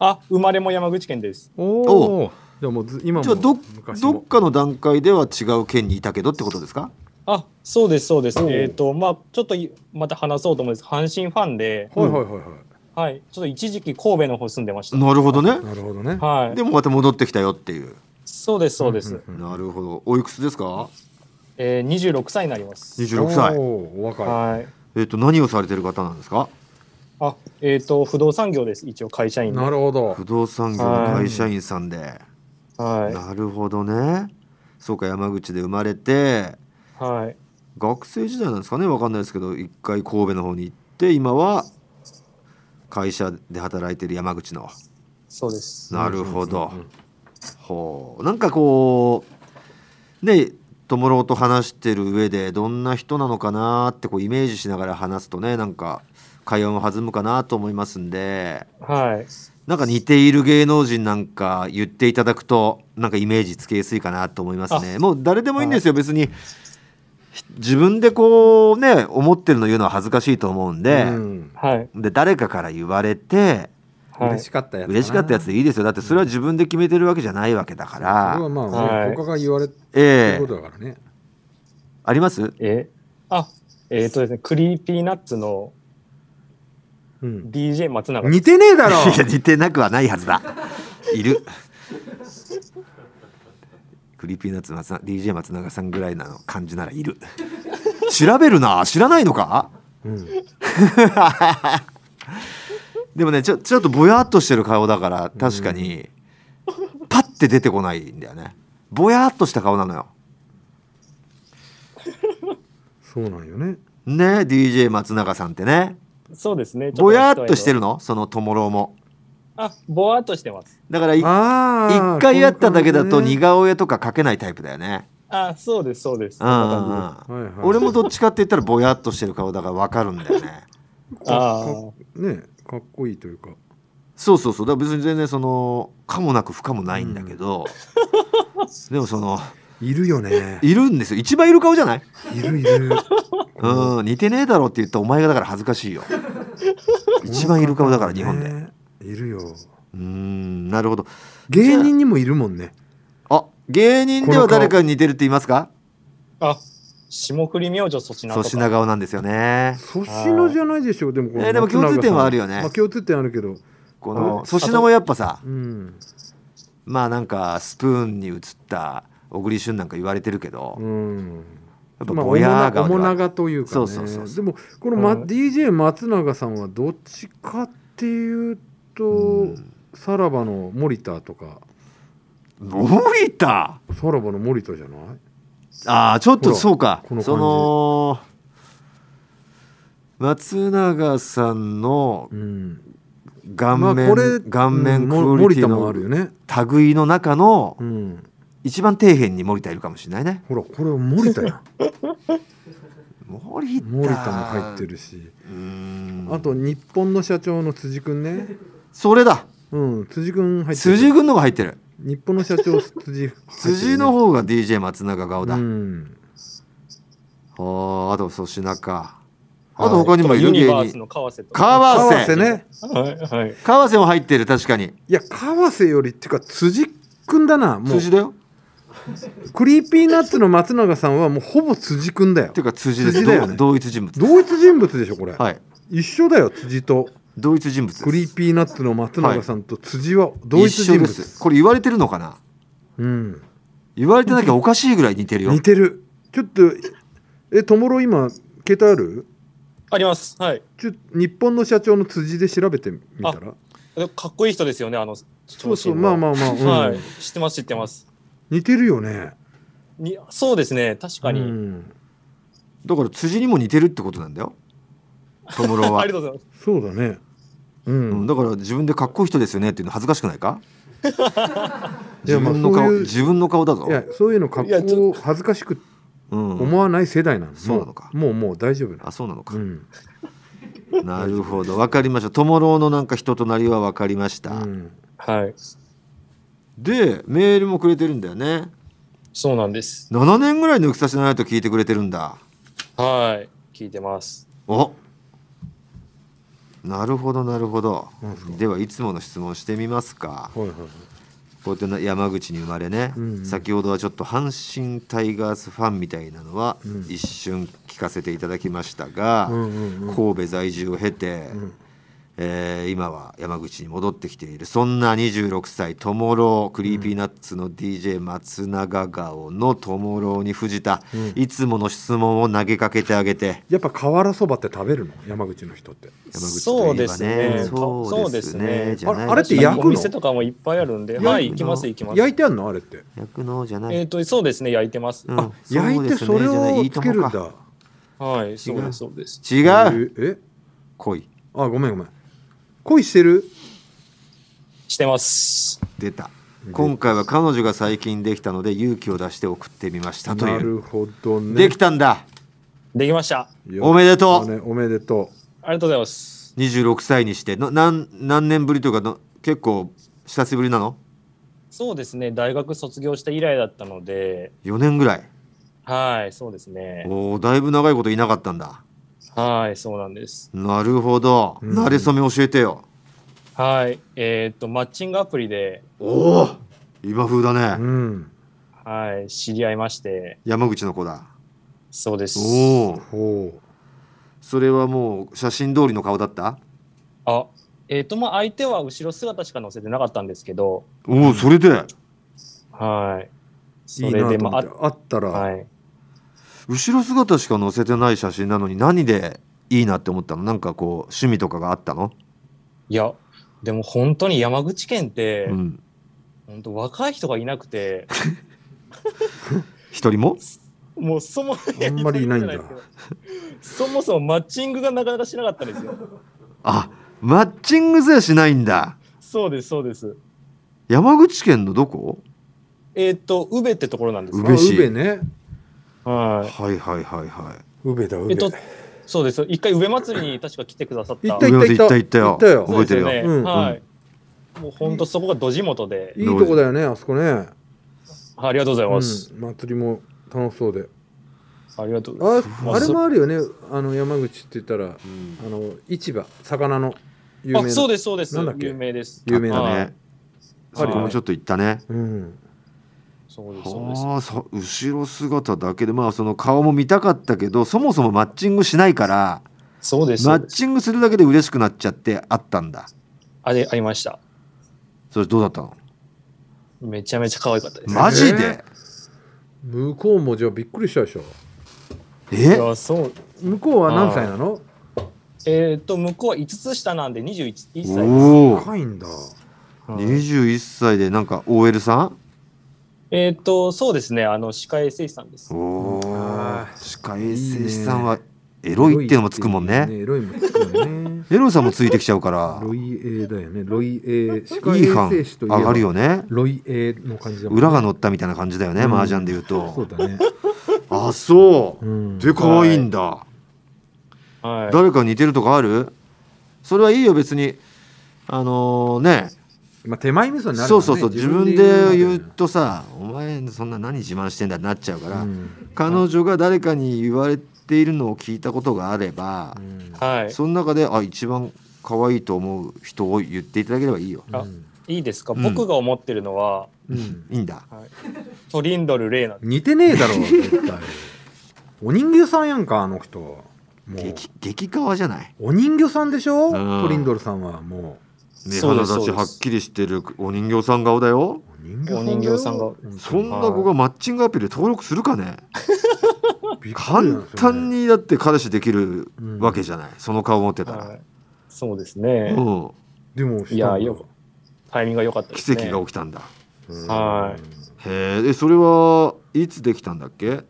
あ、生まれも山口県です。おおおじゃあもうず今もじゃあどどっかの段階では違う県にいたけどってことですか？あ、そうです、そうです。えっ、と、まあ、ちょっといまた話そうと思うんです。阪神ファンで、はいはいはいははい、ちょっと一時期神戸の方住んでました。なるほどねいなるほどねはい。でもまた戻ってきたよっていうそうです、そうです。うんなるほどおいくつですか？えー、二十六歳になります。26歳おーお若いはい。えっ、と何をされてる方なんですか？あ、えっ、と、不動産業です。一応会社員で。なるほど不動産業の会社員さんで、はい。なるほどねそうか山口で生まれてはい。学生時代なんですかねわかんないですけど一回神戸の方に行って今は会社で働いてる山口のそうです。なるほど、うんうんほうなんかこうね友郎と話してる上でどんな人なのかなってこうイメージしながら話すとねなんか会話も弾むかなと思いますんではい。なんか似ている芸能人なんか言っていただくとなんかイメージつけやすいかなと思いますね。もう誰でもいいんですよ。別にひ自分でこうね思ってるの言うのは恥ずかしいと思うんで、うん。はい。で誰かから言われてはい。嬉し。かったやつ嬉しかったやつでいいですよ。だってそれは自分で決めてるわけじゃないわけだかそれはらまあ、はい。他が言われてええることだからね、あります？え。あ、えっ、とですね、クリーピーナッツのうん、DJ 松永。似てねえだろ。いや似てなくはないはずだ。いる。クリーピーナッツ松永 DJ 松永さんぐらいなの感じならいる。調べるな。知らないのか？うん、(laughs) でもねちょちょっとぼやっとしてる顔だから確かにパッて出てこないんだよね。ぼやっとした顔なのよ。そうなんよね。ね DJ 松永さんってねそうですね。ぼやっとしてる。るの？そのともろうも。あ、ぼわっとしてます。だからいああ一回やっただけだと似苦顔絵とか描けないタイプだよね。あ、そうです、そうです。うんうんうん。はいはい。俺もどっちかって言ったらぼやっとしてる顔だから分かるんだよね。あねかっこいいというか。そうそうそう。だから別に全然その可もなく不可もないんだけど、でもそのいるよね。いるんですよ。一番いる顔じゃない？いるいるうん。似てねえだろって言ったお前がだから恥ずかしいよ。(laughs) 一番いる顔だから日本で。ね。いるよ。うーん。なるほど。芸人にもいるもんね。あ芸人では誰かに似てるって言いますか？あ。あ、霜降り明星粗品。粗品顔なんですよね。粗品じゃないでしょでもこのえーでも共通点はあるよね。まあ、共通点あるけど。この粗品もやっぱさうん。まあなんかスプーンに映った小栗旬なんか言われてるけど、うん。やっぱまあ、ぼや顔では面長というかね。でもこの、まうん。DJ 松永さんはどっちかっていうと、うん。さらばの森田とか。森田？さらばの森田じゃない？ああちょっとそうか。その松永さんのうん。顔面、まあこれ顔面クうんオリティのよね。類の中のうん一番底辺に森田いるかもしれないね。ほらこれ森田やん。(laughs) 森田。森田も入ってるし。うーん。あと日本の社長の辻君ね。それだ。うん辻君入ってる。辻君のが入ってる。日本の社長辻。入ってるね辻の方が DJ 松永顔だ、うん。あーあと粗品か。あと他にもいユる芸ニバース人。川瀬川瀬。ね。はい、はい。川瀬も入ってる確かに。いや川瀬よりっていうか辻君だなもう。辻だよクリーピーナッツの松永さんはもうほぼ辻君だよ。っていうか辻です。辻だよね。同同一人物同一人物でしょこれ、はい。一緒だよ辻と。同一人物です。クリーピーナッツの松永さんと辻は同一人物、一緒です。これ言われてるのかな？うん。言われてなきゃおかしいぐらい似てるよ。似てる。ちょっとえともろ今携帯ある？あります。はい。ちょ日本の社長の辻で調べてみたら？でかっこいい人ですよね、あの。そうそうまあまあまあ、うん。はい。知ってます、知ってます。似てるよね。にそうですね、確かに。うん、だから辻にも似てるってことなんだよ。トムロは。(laughs) ありがとうございます。そうだね。うん、うん、だから自分でかっこいい人ですよねっていうの恥ずかしくないか？(laughs) い自やまあ分の顔そういう自分の顔だぞ。いやそういうの格好恥ずかしくうん、思わない世代なの、そうなのか。もうもう大丈夫な。あそうなのか、うん。なるほど。分かりました。トモローのなんか人となりは分かりました、うん。はい。でメールもくれてるんだよね。そうなんです。7年ぐらい抜き差しないと聞いてくれてるんだ。はい。聞いてます。お。なるほどなるほど。ではいつもの質問してみますか。はいはいはい。こうやってな山口に生まれね、うんうん。先ほどはちょっと阪神タイガースファンみたいなのはうん。一瞬聞かせていただきましたが、うんうんうん。神戸在住を経て、んえー今は山口に戻ってきている。そんな26歳トモロークリーピーナッツの DJ 松永顔のトモローに藤田、うん。いつもの質問を投げかけてあげて。やっぱ瓦そばって食べるの？山口の人って。山口そうでといえばねすね。そうですね。じゃないあれあれって焼くの？お店とかもいっぱいあるんで、はい、行きます、行きます。焼いてあんの？あれって。焼くのじゃない、えっ、と、そうですね、焼いてます。うん。あ焼いてそれをつけるんだ。はい、そうです、そうです。違う。ええ？恋。あごめんごめん恋してる？してます。出た。今回は彼女が最近できたので勇気を出して送ってみましたとないう。るほどね。できたんだ。できました。よおめでとう。ねおめでとありがとうございます。26歳にしての何何年ぶりというかの結構久しぶりなの？そうですね、大学卒業した以来だったので、4年ぐらい。はい、そうですね。おおだいぶ長いこといなかったんだはい、そうなんです。なるほど、うん。慣れ初め教えてよ。はい、えーっと、マッチングアプリで、おお今風だうね、うん。はい、知り合いまして、山口の子だ。そうです。おお。ほそれはもう写真通りの顔だった？あ、えーっと、まあ、相手は後ろ姿しか載せてなかったんですけど、おおそれで？はい。うそれで、まと思って。あったら、あ、はい。後ろ姿しか載せてない写真なのに何でいいなって思ったの？なんかこう趣味とかがあったの、いや、でも本当に山口県って、うん、本当若い人がいなくて、(laughs) 一人も？もうそもあんまりいないんだ。そもそもマッチングがなかなかしなかったんですよ。あマッチングすらしないんだ。そうです、そうです。山口県のどこ？えーっと、宇部ってところなんです宇部市。宇部ねはい。はいはいはいはい。宇部だ宇部。えっと、そうです。一回宇部祭りに確か来てくださった。行った行った行った。行ったよ。行ったよ。覚えてるよ。ね。うん。はい。もう本当そこがど地元で、いいとこだよねあそこね、ありがとうございます。うん、祭りも楽しそうで。ありがとうございあます。あれもあるよね。あの山口って言ったらあの市場魚の有名な。あ、そうです、そうです。なんだっけ？有名です。有名なはいね。あるよねもうちょっと行ったね。うんそうです、そう後ろ姿だけでまあその顔も見たかったけどそもそもマッチングしないからそうです。マッチングするだけで嬉しくなっちゃってあったんだ。あれ、ありました。それどうだったの？めちゃめちゃ可愛かったです。マジで？向こうもじゃあびっくりしたでしょ。いえや、そう。向こうは何歳なの？えーっと、向こうは5つ下なんで21歳です。おお若いんだ。はい。21歳でなんか OL さん？えーっと、そうですね。あの、歯科衛生士さんです。お歯科衛生士さんはエロいっていうのもつくもんね。エロいもつくもんね。エロさもついてきちゃうから。ロイエーだよね。ロイエー。歯科いい班衛生士といえば上がるよね。ロイエーの感じだもんね。裏が乗ったみたいな感じだよねうん。麻雀で言うと。そうだね。あそう。うん。で可愛いんだ。はい。誰か似てるとかある？それはいいよ別に。あのねまあ手前味噌になるからね。そうそうそう。自分で言うととさ「お前そんな何自慢してんだ」ってなっちゃうから、うん。彼女が誰かに言われているのを聞いたことがあればう、んはい。その中であ一番可愛いと思う人を言っていただければいいよ。あうん。いいですか、うん。僕が思ってるのは、うん。いいんだ。トリンドル・レイナ似てねえだろ絶対。お人形さんやんかあの人。もう。激激川じゃない？お人形さんでしょ？うん。トリンドルさんはもうです鼻立ちはっきりしてるお人形さん顔だよ。うお人形さんがよそんな子がマッチングアプリで登録するかね？(laughs) 簡単にだって彼氏できるわけじゃない。その顔持ってたら。はい、そうですね、うん。でもいやよタイミングが良かったですね奇跡が起きたんだ。うんはへえ。えそれはいつできたんだっけ？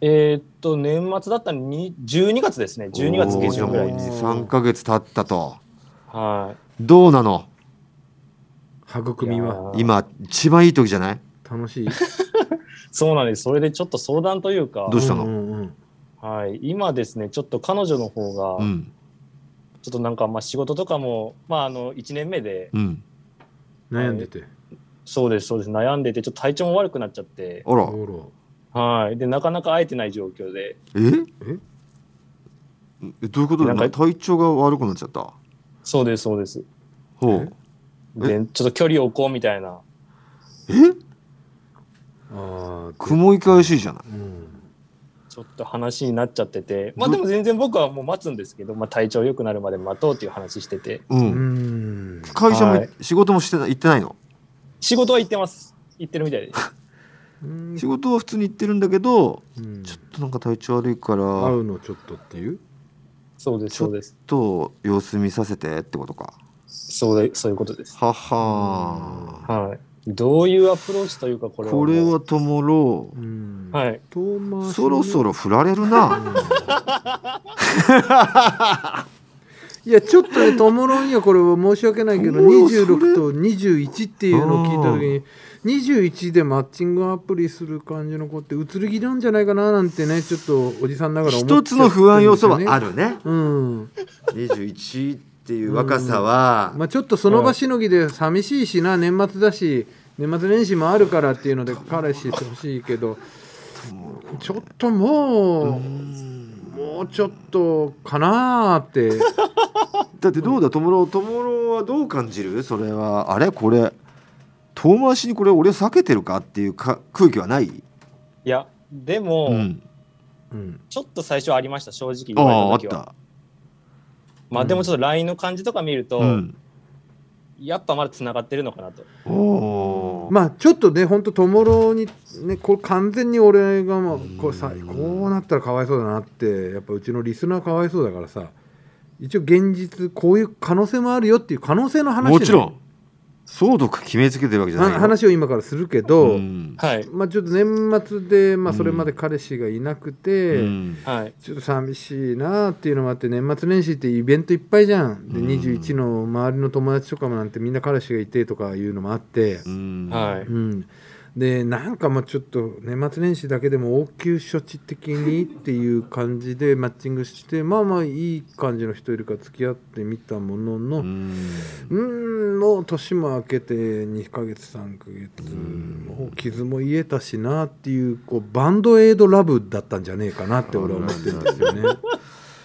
えーっと年末だったのに12月ですね12月下旬ぐらいですおーじゃあもう2、3ヶ月経ったと。はどうなの？育みは。今一番いい時じゃない？楽しい。(laughs) そうなんです。それでちょっと相談というか。どうしたの？んんうん。はい、今ですねちょっと彼女の方がうん。ちょっとなんかまあ仕事とかもまああの1年目でうん。悩んでて。そうですそうです。悩んでてちょっと体調も悪くなっちゃって。あら。ほはい。でなかなか会えてない状況で。え？え？えどういうことだなんか体調が悪くなっちゃった？そうですそうです。ほう。でちょっと距離を置こうみたいな。え？らああ雲行き怪しいじゃない。うん。ちょっと話になっちゃってて。まあでも全然僕はもう待つんですけど、まあ、体調良くなるまで待とうっていう話してて。ううんん。会社もはい。仕事もしてない行ってないの？仕事は行ってます。行ってるみたいです。うん。仕事は普通に行ってるんだけどうん。ちょっとなんか体調悪いから。会うのちょっとっていう？そうですそうです。と様子見させてってことか。そうでそういうことです。はははい。どういうアプローチというかこれはもう。これはともろうん。はい。そろそろ振られるな。(laughs) いやちょっとねトモロンにはこれは申し訳ないけどトモロンそれ？26と21っていうのを聞いた時に21でマッチングアプリする感じの子って移り気なんじゃないかななんてねちょっとおじさんながら思っちゃって一つの不安要素はあるるね。うん。21っていう若さは、まあ、ちょっとその場しのぎで寂しいしな年末だし年末年始もあるからっていうので彼氏してほしいけどちょっともうもうちょっとかなーって。(laughs) だってどうだともろともろはどう感じる？それは。あれ？これ遠回しにこれ俺避けてるかっていうか空気はない、いやでも、うん、うん。ちょっと最初ありました正直言あわああっれた時は。た、まあでもちょっと LINE の感じとか見ると、うん、やっぱまだ繋がってるのかなと。まあちょっとね本当ともろにねこれ完全に俺がもうこうさこうなったらかわいそうだなってやっぱうちのリスナーかわいそうだからさ一応現実こういう可能性もあるよっていう可能性の話もちろん相続決めつけてるわけじゃない話を今からするけど、うん。はい。まあちょっと年末で、まあ、それまで彼氏がいなくて、うん。はい。ちょっと寂しいなっていうのもあって年末年始ってイベントいっぱいじゃん。でうん。21の周りの友達とかもなんてみんな彼氏がいてとかいうのもあって、うん。はい。うん、でなんかもうちょっと年末年始だけでも応急処置的にっていう感じでマッチングしてまあまあいい感じの人いるから付き合ってみたもののうん。うんもう年も明けて2ヶ月3ヶ月もう傷も癒えたしなっていうこうバンドエイドラブだったんじゃねえかなって俺は思ってるんですよね。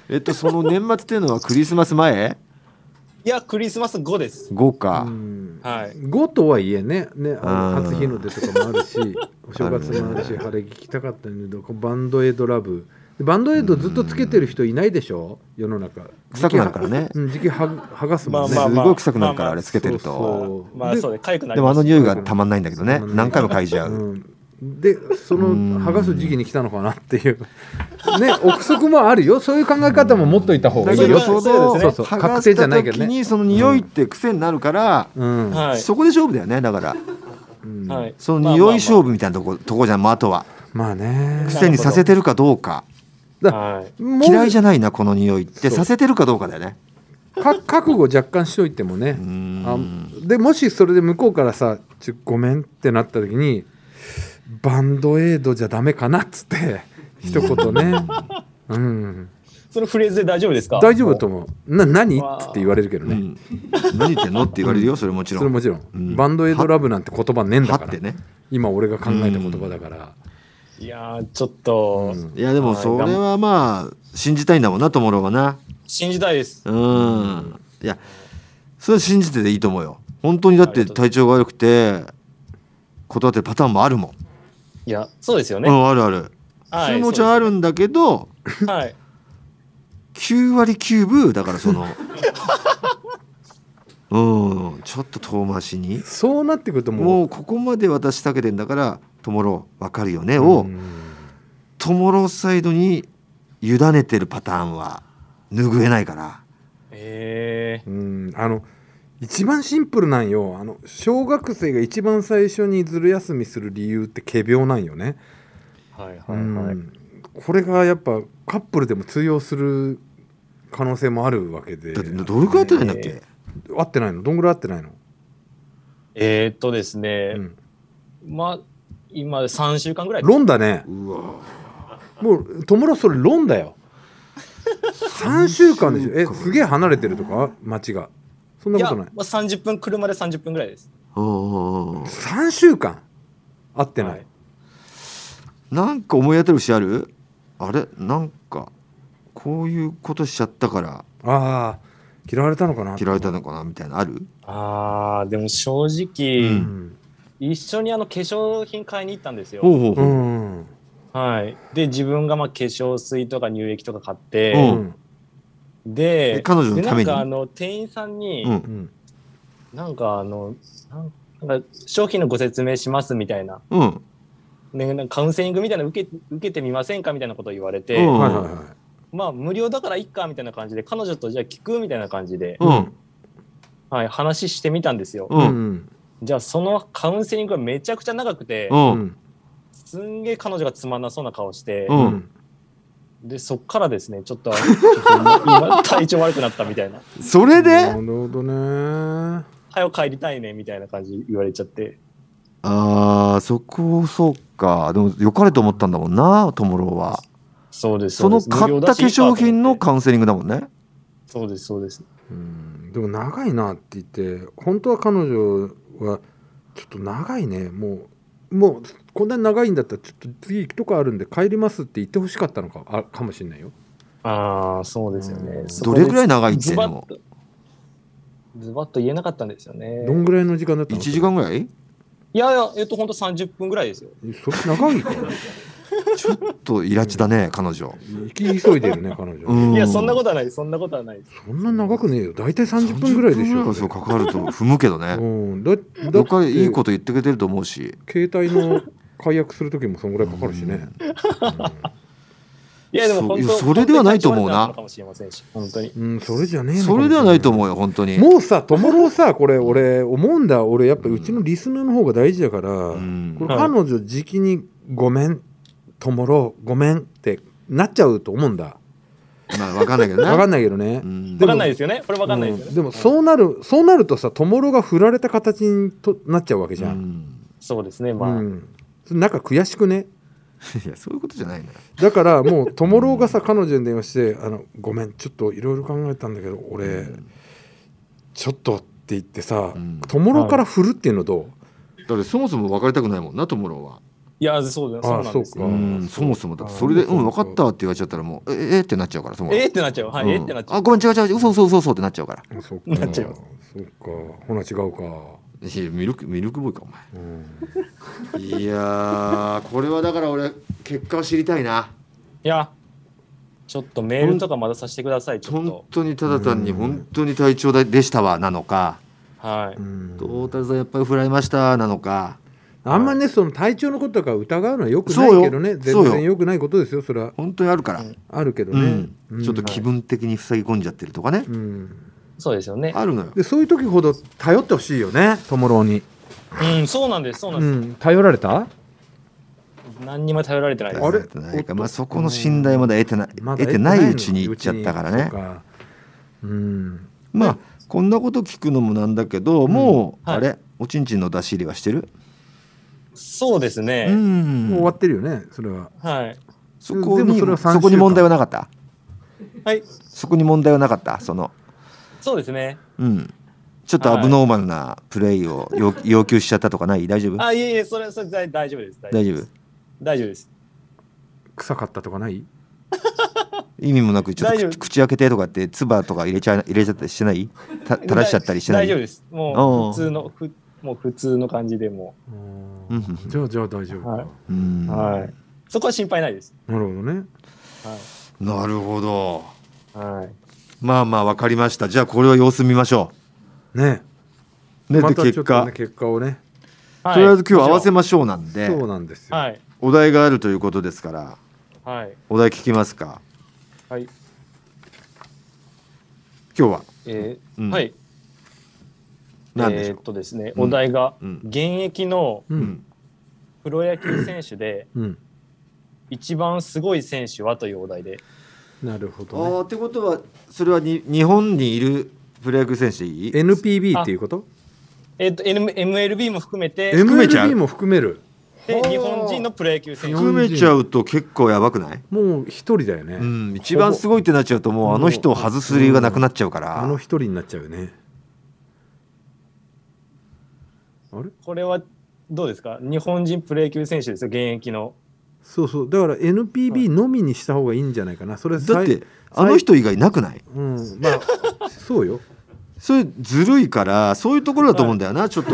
えっとその年末っていうのはクリスマス前？いやクリスマス後です。5か、うん。はい。5とはいえねねあうんの初日の出とかもあるし (laughs) お正月もあるし晴れ聞きたかったんだけどバンドエイドラブ。でバンドエイドずっとつけてる人いないでしょ？世の中。臭くなるからね。うん時期は剥がすもんね、まあすごい臭くなるからまあれつけてると、そうそうまあそうで痒くなでもあの匂いがたまんないんだけどね。何回も嗅いじゃう、うんでそのうん。剥がす時期に来たのかなっていう。ね憶測もあるよ。そういう考え方も持っといた方がいいよ。そうそう。そう確定じゃないけどね。その匂いって癖になるから、うん。はい。そこで勝負だよねだから。うん。はい。その匂い勝負みたいなとこ,、とこじゃんもうあとは。まあね。癖にさせてるかどうか。はい。嫌いじゃゃないなこの匂いって。そう。させてるかどうかだよね。か覚悟若干しといてもね。あでもしそれで向こうからさ「ちょごめん」ってなった時に「バンドエイドじゃダメかな」っつって (laughs) 一言ね。うん。そのフレーズで大丈夫ですか？大丈夫と思う。な何？って言われるけどね、うん。何言ってんの？って言われるよそれもちろん。それもちろん、うん。バンドエイドラブなんて言葉ねえんだから。はってね。今俺が考えた言葉だから、いやーちょっと、うん。いやでもそれはまあ信じたいんだもんなともろはな。信じたいです。うん。いやそれは信じてていいと思うよ。本当にだって体調が悪くて断ってるパターンもあるもん、いやそうですよね、うんあるある、はいそれももちろんあるんだけどはい。9割9分だからその。(laughs) うんちょっと遠回しに。そうなってくるともう。もうここまで私避けてんだから「ともろ分かるよね」をうん。ともろサイドに委ねてるパターンは拭えないから。えうんあの一番シンプルなんよ。あの小学生が一番最初にずる休みする理由って仮病なんよね、ー、はいはういはい、ん。これがやっぱカップルでも通用する可能性もあるわけで。だってどれくらいやってないんだっけ、え合ってないの？どんぐらい合ってないの、えーっとですね、うん、まあ今3週間ぐらい。ロンだね。うわ。もう友達それロンだよ。3週間でしょ。えすげえ離れてるとか？町がそんないことない。やまあ、30分車で30分ぐらいです。うんうんうん3週間？会ってない、はい。なんか思い当たる節ある？あれ？なんかこういうことしちゃったから。ああ嫌われたのかな？嫌われたのかな？みたいなのある？あーでも正直、ううん。一緒にあの化粧品買いに行ったんですよ、うほうほうほう、ん。はい、で自分がまあ化粧水とか乳液とか買っうて、うんでえ彼女のために？でなんかあの店員さんに、うん。うんなんかあのなんか商品のご説明しますみたいな,、うん。ね、カウンセリングみたいなの受け受けてみませんかみたいなことを言われて、うん。はいはいはい。まあ無料だからいっかみたいな感じで彼女とじゃあ聞くみたいな感じで、うん。はい、話してみたんですよ。ううん。んじゃあそのカウンセリングがめちゃくちゃ長くて、すんげえ彼女がつまんなそうな顔して、でそっからですねちょっとちょっと今体調悪くなったみたいな。それで？なるほどね。早く帰りたいねみたいな感じ言われちゃって。ああそこそうか。でも良かれと思ったんだもんなトモローは。そうですそのうです。買った化粧品のカウンセリングだもんね。そうですそうです。うん。でも長いなって言って本当は彼女はちょっと長いね。もうもうこんなに長いんだったらちょっと次行くとこあるんで帰りますって言ってほしかったのかあかもしれないよ。ああそうですよね。どれぐらい長いっていうの？もズバッと言えなかったんですよね。どんぐらいの時間だった1の時間ぐらい？いやいやえっと本当30分ぐらいですよ。それ長いか (laughs) ちょっとイラチだね彼女。行き急いでるね彼女、うん。いやそんなことはないそんなことはないそんな長くねえよ。大体30分ぐらいでし30分ょそうかかると踏むけどね。うん。だだどっかいいこと言ってくれてると思うし。携帯の解約する時もそんぐらいかかるしね、いやでも本当そういやそれではないと思うな。本当に体調悪くったのかもしれませんし本当に。うん、それじゃねえそれではないと思うよ本当に。もうさ、ともろさ、これ、俺、思うんだ、俺、やっぱうちのリスナーの方が大事だから、うん。これ、彼女、じきに、ごめん、ともろ、ごめんってなっちゃうと思うんだ。まあ分かんないけどね。わかんないけどね。かんないですよね。これわかんないですよね、うんでも、そうなる、そうなるとさ、ともろが振られた形にとなっちゃうわけじゃ。うん。んそうですね。まあ、なんか悔しくね？(laughs) いやそういうことじゃないのよ。だから、もう、ともろがさ、彼女に電話して、あの、ごめん、ちょっといろいろ考えたんだけど、俺、ちょっとって言ってさうん、ともろから振るっていうのどう？だってそもそも別れたくないもんなトモローは。いやそうだそうなんそうそもそもだそれで「そううん分かった」って言われちゃったらもう「ええってなっちゃうからそのえー、ってなっちゃう。はい、うん。えーってなっちゃう。あごめん違う違う嘘嘘嘘嘘ってなっちゃうから。あそうかなっちゃいますそうか。ほな違うか、ミルクミルクボーイかおうん、前いやーこれはだから俺結果を知りたいな。いやちょっとメールとかまださせてくださいちょっ本と当にただ単にうん。本当に体調でしたわなのか。はい、うん。トータルさんやっぱり振られましたなのか。あんまねその体調のこととか疑うのはよくないけどね全然よ。くないことですよそれは。本当にあるから、うん。あるけどうねん、ちょっと気分的に塞ぎ込んじゃってるとかね、うんそうですよね。あるのよ。でそういう時ほど頼ってほしいよねともろに、うんそうなんですそうなんです、うん、頼られた？何にも頼られてない。ですあれ頼ってないかまあ、そこの信頼まだ得てない、まだ得てないうちに行っちゃったからね。ううかうん。まあこんなこと聞くのもなんだけど、もう、はい。あれ？おちんちんの出し入れはしてる、そうですね、うん。もう終わってるよねそれは。はい。そこにでもそれは3そこに問題はなかった？はい。そこに問題はなかった？そのそうですね。うん。ちょっとアブノーマルなプレイを要要求しちゃったとかない？大丈夫？あいえいえそれそれ大大丈夫です。大大丈夫？大丈夫です。臭かったとかない？(laughs) 意味もなくちょっと大丈夫口口開けてとかって唾とか入れちゃ入れちゃったりしてない？た垂らしちゃったりしてない？大丈夫です。おうもう普通のふもう普通の感じでもう。んうん。じゃあじゃあ大丈夫か、はい。うん。はい。そこは心配ないです。なるほどね。はい。なるほど。はいまあまあわかりました。じゃあこれは様子見ましょねう。ね、まで結果、たちょっとね結果。をね。はい。とりあえず今日合わせもましょうなんで、そうなんですよ、はい。お題があるということですからはい。お題聞きますか？はい。今日は？えーうん。はい。何でしょえーっとですね、うん。お題がうん。現役のプロ野球選手でうん。一番すごい選手はというお題でなるほあどね。ーってことはそれはに日本にいるプロ野球選手でいい？NPB っていうこと？えーっと N- MLB も含めて。MLB も含める。で日本人のプロ野球選手。含めちゃうと結構やばくない？もう一人だよね、うん一番すごいってなっちゃうともうあの人を外す理由がなくなっちゃうから。あの一人になっちゃうよね。あれ？これはどうですか？日本人プロ野球選手ですよ現役のそうそう。だから NPB のみにした方がいいんじゃないかな。それだってあの人以外なくない？うん。まあそうよ。それずるいからそういうところだと思うんだよな、ちょっと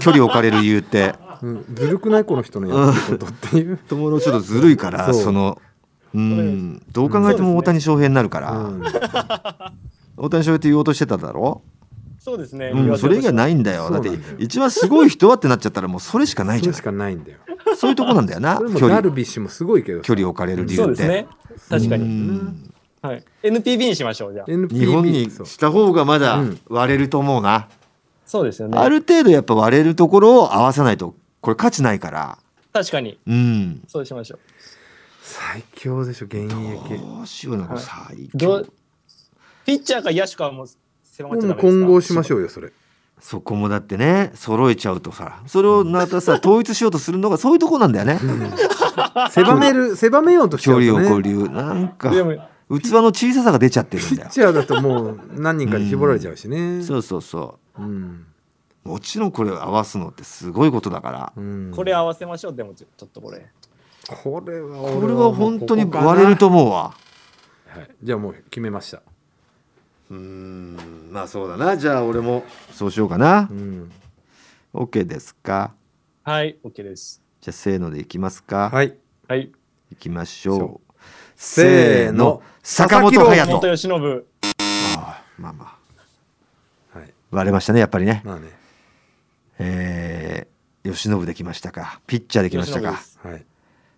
距離置かれる理由って。うん、ずるくないこの人のやることっていう、(laughs) 友達ちょっとずるいからそう。そのうん。どう考えても大谷翔平になるから、うん、大谷翔平って言おうとしてただろ、そうですね、うん、それ以外ないんだよ。だって一番すごい人はってなっちゃったらもうそれしかないじゃんそれしかないんだよ。そういうとこなんだよな。距離。ダルビッシュもすごいけどさ。距離置かれる理由って。そうですね。確かうに、ん。はい、NPB にしましょうじゃあ。日本にした方がまだうん割れると思うな、そうですよねある程度やっぱ割れるところを合わさないとこれ価値ないから確かにうんそうしましょう最強でしょ現役どうしようなはい最強ピッチャーか野手かはもう狭まっちゃもうダメですか混合しましょうよそれ。そこもだってね。揃えちゃうとさそれをまたさ (laughs) 統一しようとするのがそういうとこなんだよね。狭める狭めようとしちゃ距離をうとねこう流なんかでも器の小ささが出ちゃってるんピだよ。ッチャーだともう何人かに絞られちゃうしね。そうそうそう。ん。うもちろんこれ合わすのってすごいことだから。うん。これ合わせましょうでもちょちょっとこれ。これはこ俺れは本当に割れると思うわ。はい。じゃあもう決めましたうーん。まあそうだな。じゃあ俺もそうしようかな。うん。OK ですか？はい OK です。じゃあせーのでいきますか、はい。はい。いきましょそう。せーの。坂本勇人。本由伸あーまあまあ。はい。割れましたねやっぱりね。まあね。えー、吉信できましたか？ピッチャーできましたか？はい。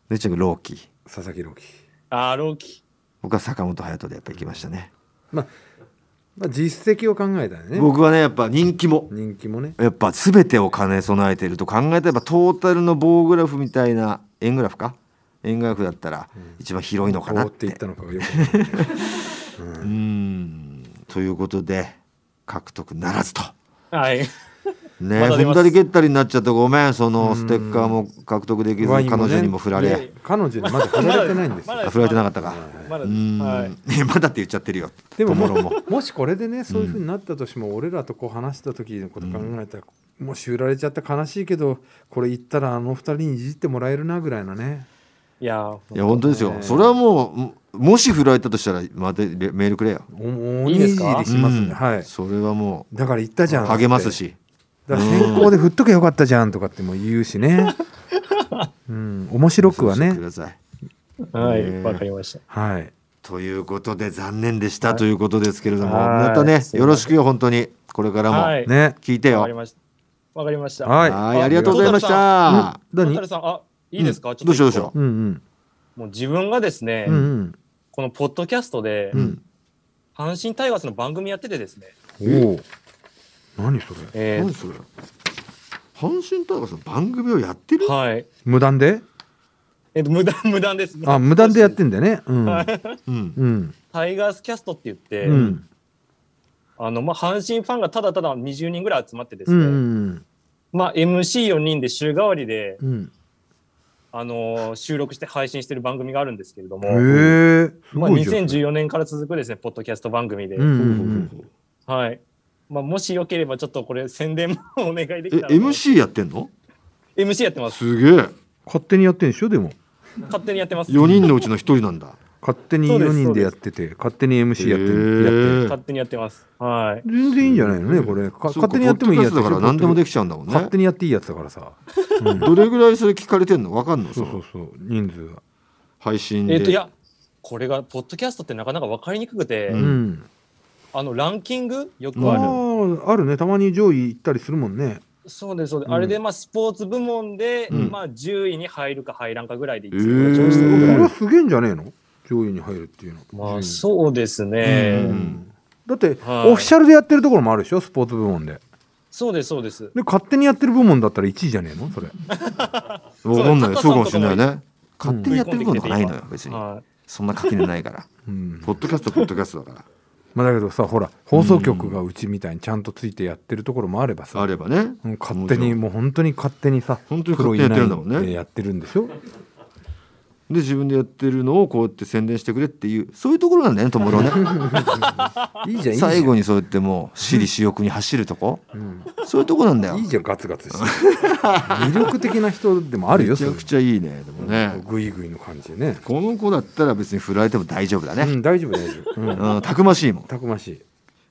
でっちゃんが朗希佐々木朗希。あー朗希。僕は坂本勇人でやっぱ行きましたね、まあまあ実績を考えたらね。僕はねやっぱ人気も。人気もね。やっぱ全てを兼ね備えていると考えたらトータルの棒グラフみたいな円グラフか？円グラフだったら一番広いのかなっこうって。て言ったのかうーんということで獲得ならずとはいね踏んだり蹴ったりになっちゃってごめんそのステッカーも獲得できず彼女にも振られ。彼女にまだ (laughs) 振られてないんです振られてなかったか。まだはい。(laughs) まだって言っちゃってるよ。でももともろも。もしこれでねそういうふうになったとしても、俺らとこう話した時のこと考えたら、もし売られちゃったら悲しいけどこれ言ったらあの二人にいじってもらえるなぐらいのね。いや。いや本当ですよ、ねそれはもうもし振られたとしたらまたレメールくれよ。おおにじいいですかりしますね、うん。はい。それはもだから言ったじゃうん。励ますしだ先行で振っとけよかったじゃんとかっても言うしね。(laughs) うん面白くはね。はいねわかりました。はい。ということで残念でしたということですけれども、はい。またねよろしくよ本当に。これからもはい。ね。聞いてよ、わかりました。わかりました。はい。はいありがとうございましあたうん何さんあいいですか、どうしようどうしよう。んうん。もう自分がですね、うんうん。このポッドキャストで、うん。阪神タイガースの番組やっててですね、おお何それ？え何それ？阪神タイガースの番組をやってる？ーはい。無断で？えっと無断無断です。あ無断でやってんだよね。うん。はい。うん。うん。タイガースキャストって言って、うん。あのまあ阪神ファンがただただ20人ぐらい集まってですね、うんうんまあ MC4 人で週替わりでうん。あのー収録して配信してる番組があるんですけれども、まあ、ごいじゃん。2014年から続くですねポッドキャスト番組で、うんうん。はい。まあ、もしよければちょっとこれ宣伝もお願いでえきたらと。MC やってんの？MC やってます。すげえ。勝手にやってんでしょ？でも。勝手にやってます。4人のうちの1人なんだ。勝手にそうです4人でやってて勝手に MC やってへるー。やってる勝手にやってます。はい。全然いいんじゃないのねこれ。勝手にやってもいいやつ。だから何でもできちゃうんだもんね。勝手にやっていいやつだからさ、うん。どれぐらいそれ聞かれてんの？わかんの？そそうのそうそう。人数が配信で。えっ、といやこれがポッドキャストってなかなか分かりにくくて、ううんんあのランキング？よくあある、ああるね。たまに上位行ったりするもんね。そうですそうです、うん。あれでまあスポーツ部門で、うん。まあ10位に入るか入らんかぐらいでいつへーも上位してそる。ぐらいれはすげえんじゃねえの？上位に入るっていうの。まあうそうですね、うんだって、はい。オフィシャルでやってるところもあるでしょ？スポーツ部門で。そうですそうです。で勝手にやってる部門だったら1位じゃねえの？それ。(laughs) わかんない。そうかもしれないね。勝手にやってることがないのよ別に。はそんな垣根ないから。うん。ポッドキャストポッドキャストだかまあだけどさほら放送局がうちみたいにちゃんとついてやってるところもあればらさあればね。うん勝手にもう本当に勝手にさ本当に勝手にやってるんだもんね。プロいなやってるんでしょ？で自分でやってるのをこうやって宣伝してくれっていうそういうところなんだよねともろね。(laughs) いいじゃんいいじゃん。最後にそうやってもう私利私欲に走るとこ。うん。そういうとこなんだよ。いいじゃんガツガツし。て魅力的な人でもあるよ (laughs) めちゃくちゃいいねでもね。グイグイの感じでね。この子だったら別に振られても大丈夫だね。うん大丈夫大丈夫。うん。うんたくましいもん。たくましい。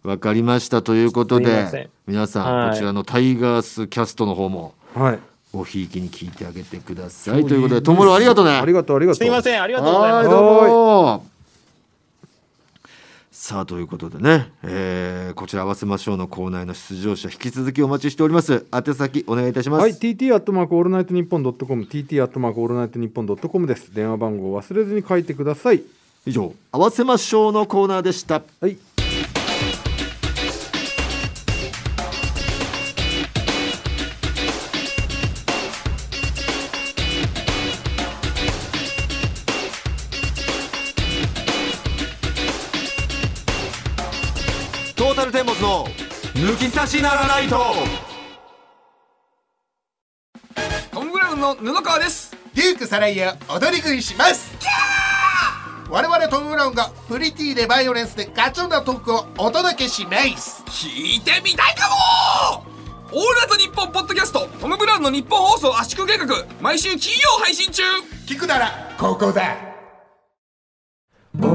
わかりました。ということで皆さんはい。こちらのタイガースキャストの方もはいごひいきに聞いてあげてください。ということでともろありがとうね。ありがとうありがとう。すいませんありがとうございます。はいどうも。さあということでね、えーこちら合わせましょうのコーナーへの出場者引き続きお待ちしております。宛先お願いいたします、はい、TT アットマークオールナイトニッポンドットコム、TT アットマークオールナイトニッポンドットコムです。電話番号を忘れずに書いてください。以上合わせましょうのコーナーでした。はい。抜き差しならないと。トム・ブラウンの布川です。デュークサライヤ踊り食いします。我々トム・ブラウンがプリティでバイオレンスでガチョンなトークをお届けします。聞いてみたいかも！オールナイトニッポンポッドキャストトム・ブラウンのニッポン放送圧縮計画。毎週金曜配信中。聞くならここだ。ト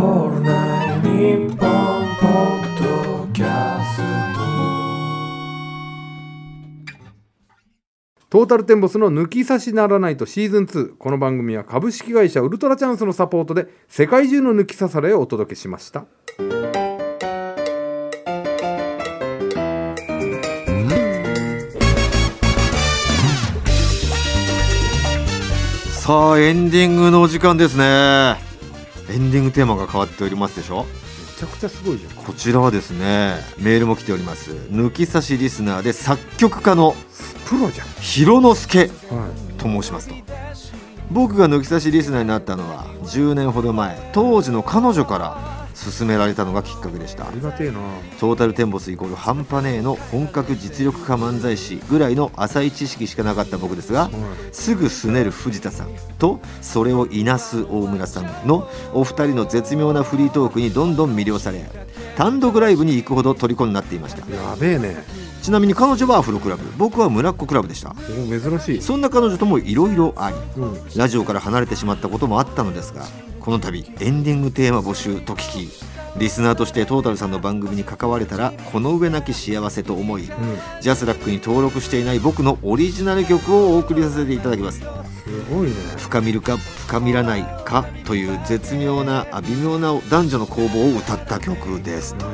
トータルテンボスの抜き差しならないとシーズン2この番組は株式会社ウルトラチャンスのサポートで世界中の抜き差されをお届けしました。さあエンディングのお時間ですね。エンディングテーマが変わっておりますでしょ？ちゃくちゃすごいじゃん。こちらはですねメールも来ております。抜き差しリスナーで作曲家のプロじゃん。広之助はい。と申しますと。僕が抜き差しリスナーになったのは10年ほど前当時の彼女から勧められたのがきっかけでした。ありがてえな。トータルテンボスイコール半端ねえの本格実力派漫才師ぐらいの浅い知識しかなかった僕ですがすぐすねる藤田さんとそれをいなす大村さんのお二人の絶妙なフリートークにどんどん魅了され単独ライブに行くほど虜になっていました。やべえね。ちなみに彼女はアフロクラブ。僕は村っ子クラブでした。お珍しい。そんな彼女ともいろいろありうん。ラジオから離れてしまったこともあったのですがこの度エンディングテーマ募集と聞きリスナーとしてトータルさんの番組に関われたらこの上なき幸せと思い、ジャスラックに登録していない僕のオリジナル曲をお送りさせていただきます。すごいね。深みるか深みらないかという絶妙なあ微妙な男女の攻防を歌った曲です。と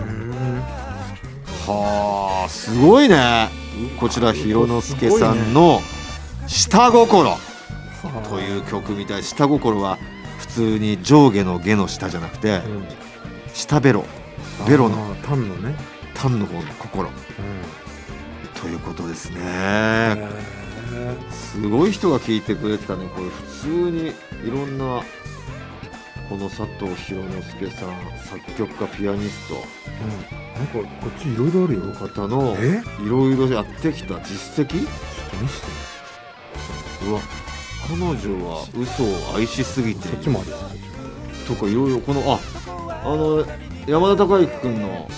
はあすごいね。こちら広之助さんの「下心」という曲みたい。下心は普通に上下の下の下じゃなくてうん。下ベロ。ベロの。あータンのね。単の方の心。うん。ということですね。へすごい人が聞いてくれてたね。これ普通にいろんなこの佐藤弘之助さん作曲家ピアニスーうん。なんかこっちいろいろあるよ。方のえ？いろいろやってきた実績？ちょっと見せて。うわ彼女は嘘を愛しすぎている。とかいろいろこのああの山田孝之君の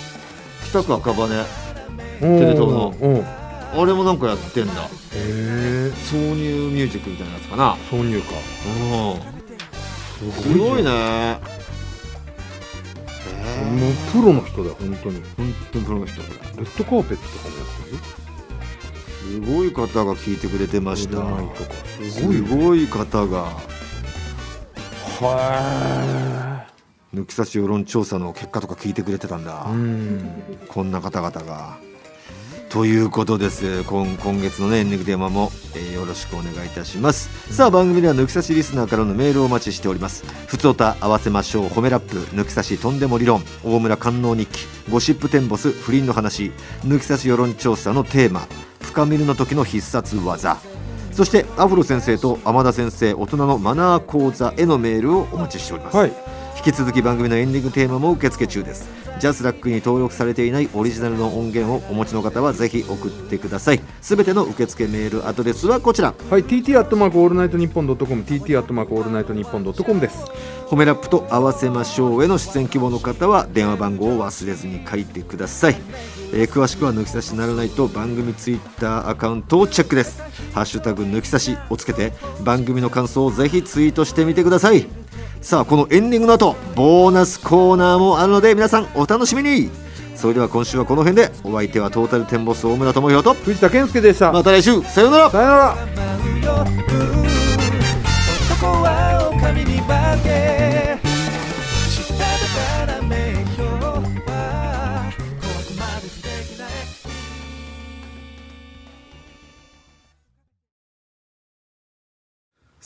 北区赤羽テレ東の。あれもなんかやってんだ。え。挿入ミュージックみたいなやつかな。挿入か。うん。すごいね。えーもうプロの人だよ本当に。本当にプロの人。レッドカーペットとかもやってる？よすごい方が聞いてくれてました。すすごい方が。は抜き差し世論調査の結果とか聞いてくれてたんだ、こんな方々が。ということです。今今月のねエンディングテーマも、えーよろしくお願いいたします、さあ番組では抜き差しリスナーからのメールをお待ちしております。ふつおた合わせましょう褒めラップ。抜き差しとんでも理論。大村官能日記。ゴシップテンボス不倫の話。抜き差し世論調査のテーマ深みるの時の必殺技。そしてアフロ先生と天田先生大人のマナー講座へのメールをお待ちしております、はい。引き続き番組のエンディングテーマも受付中です。ジャスラックに登録されていないオリジナルの音源をお持ちの方はぜひ送ってください。すべての受付メールアドレスはこちら。はい。TT アットマークオールナイトニッポンドットコム TT アットマークオールナイトニッポンドットコムです褒めラップと合わせましょうへの出演希望の方は電話番号を忘れずに書いてください、えー詳しくは抜き差しならないと番組ツイッターアカウントをチェックです。ハッシュタグ抜き差しをつけて番組の感想をぜひツイートしてみてください。さあこのエンディングの後ボーナスコーナーもあるので皆さんお楽しみに。それでは今週はこの辺でお相手はトータルテンボス大村智広と藤田健介でした、また来週。さようなら。さよなら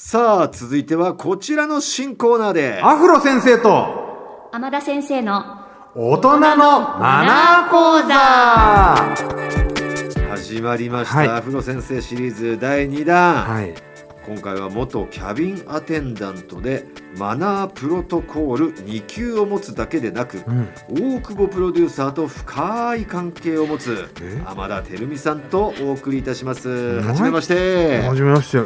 さあ続いてはこちらの新コーナーで。アフロ先生と。天田先生の大人のマナー講座。始まりました、はい。アフロ先生シリーズ第2弾、はい今回は元キャビンアテンダントでマナープロトコール2級を持つだけでなく、うん。大久保プロデューサーと深い関係を持つえ？天田照美さんとお送りいたします。い。はじめまして。はじめまして。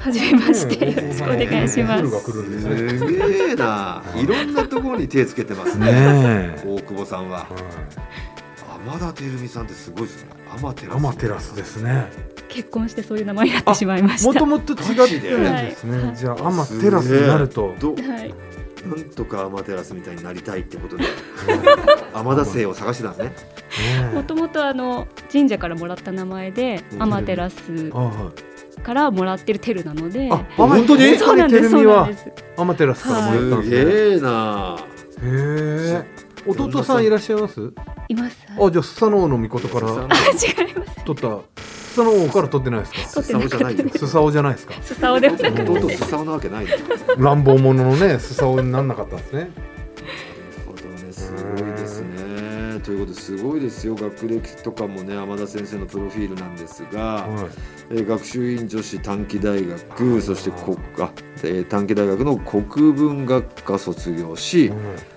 はじめまして。ねよろしくお願いします。ルー。ル。が来るんですねすげえな。い。ろんなところに手つけてますね。大久保さんは。はい天田照美さんってすごいですね。アマテラスアマテラスですね。結婚してそういう名前になってしまいました。もともと違ってるんですね、はい。じゃあアマテラスになると。どはい。なんとかアマテラスみたいになりたいってことで。(laughs) 天田姓を探してたんですね。もともとあの神社からもらった名前でうん。アマテラスからもらってるテルなので。あ本当に？そうなんです。そうなんです。アマテラスからもらったんすですね、げえな。へえ。弟さんいらっしゃいます？います。あじゃあスサノオノミコトから違います。取った。スサノオから取ってないですか？スサオじゃないよ。スサオじゃないですか？スサオでも弟スサオなわけない乱暴者のねスサオになんなかったんですね。ほどねすごいということですごいですよ。学歴とかもね天田先生のプロフィールなんですが、はい。えー学習院女子短期大学そして国あ、えー短期大学の国文学科卒業し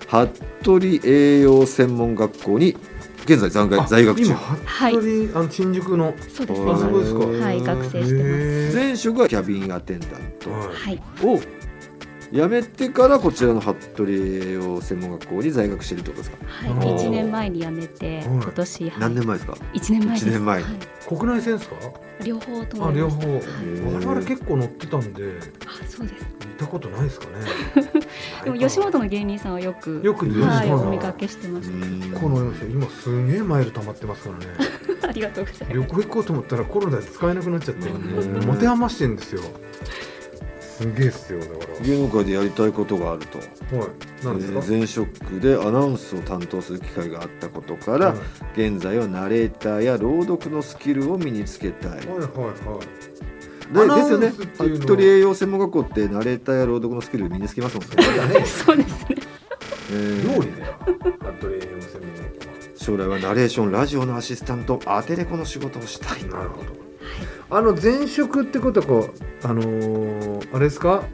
服部栄養専門学校に現在在学あ在学中。今はい。服部あの新宿の。そうです。あそうですか。はい、学生してへ前職はキャビンアテンダント。はます。はい。を辞めてからこちらの服部栄養専門学校に在学しているってことですか？はい。一年前に辞めて、はい。今年、は。い何年前ですか？一年前です。一年前はい。国内線ですか？両方とも。あ両方。はい我々結構乗ってたんで。あ、そうです。見たことないですかね。(laughs) でも吉本の芸人さんはよくよく見はい、お見かけしてましこの今すげえマイル溜まってますからね。た。(laughs) ありがとうございます。旅行行こうと思ったらコロナで使えなくなっちゃって持て余してんですよすげえっすよだから。芸能界でやりたいことがあると。はい。何ですか、えー前職でアナウンスを担当する機会があったことから、はい。現在はナレーターや朗読のスキルを身につけたい、はいはいはい。でですよね。服部栄養専門学校ってナレーターや朗読のスキル身につけますもんね、そうですね。えー。料理だよ服部栄養専門学将来はナレーションラジオのアシスタントアテレコの仕事をしたい。校なるほどあの前職ってことはこうあのー、あれですか？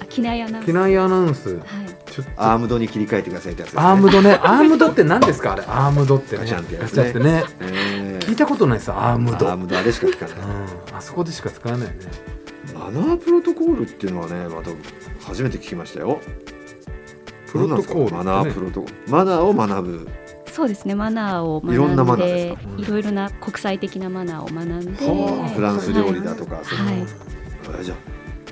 あ機内アナウンス。機内アナウンス。はい。ちょっとアームドに切り替えてくださいってやつね、アームドね。アームドって何ですか？あれ。アームドってね。ガチャンってやつね。ってね。えー。聞いたことないですアームド。アームドあれしか聞かない。うん。あそこでしか使わないよね。マナープロトコールっていうのはねまた初めて聞きましたよ。プロトコールマナープロトマナーを学ぶそうですね。マナーをいろんなマ学んナーでで、か？うんいろいろな国際的なマナーを学んで、はあフランス料理だとか、そうはい。あじゃあ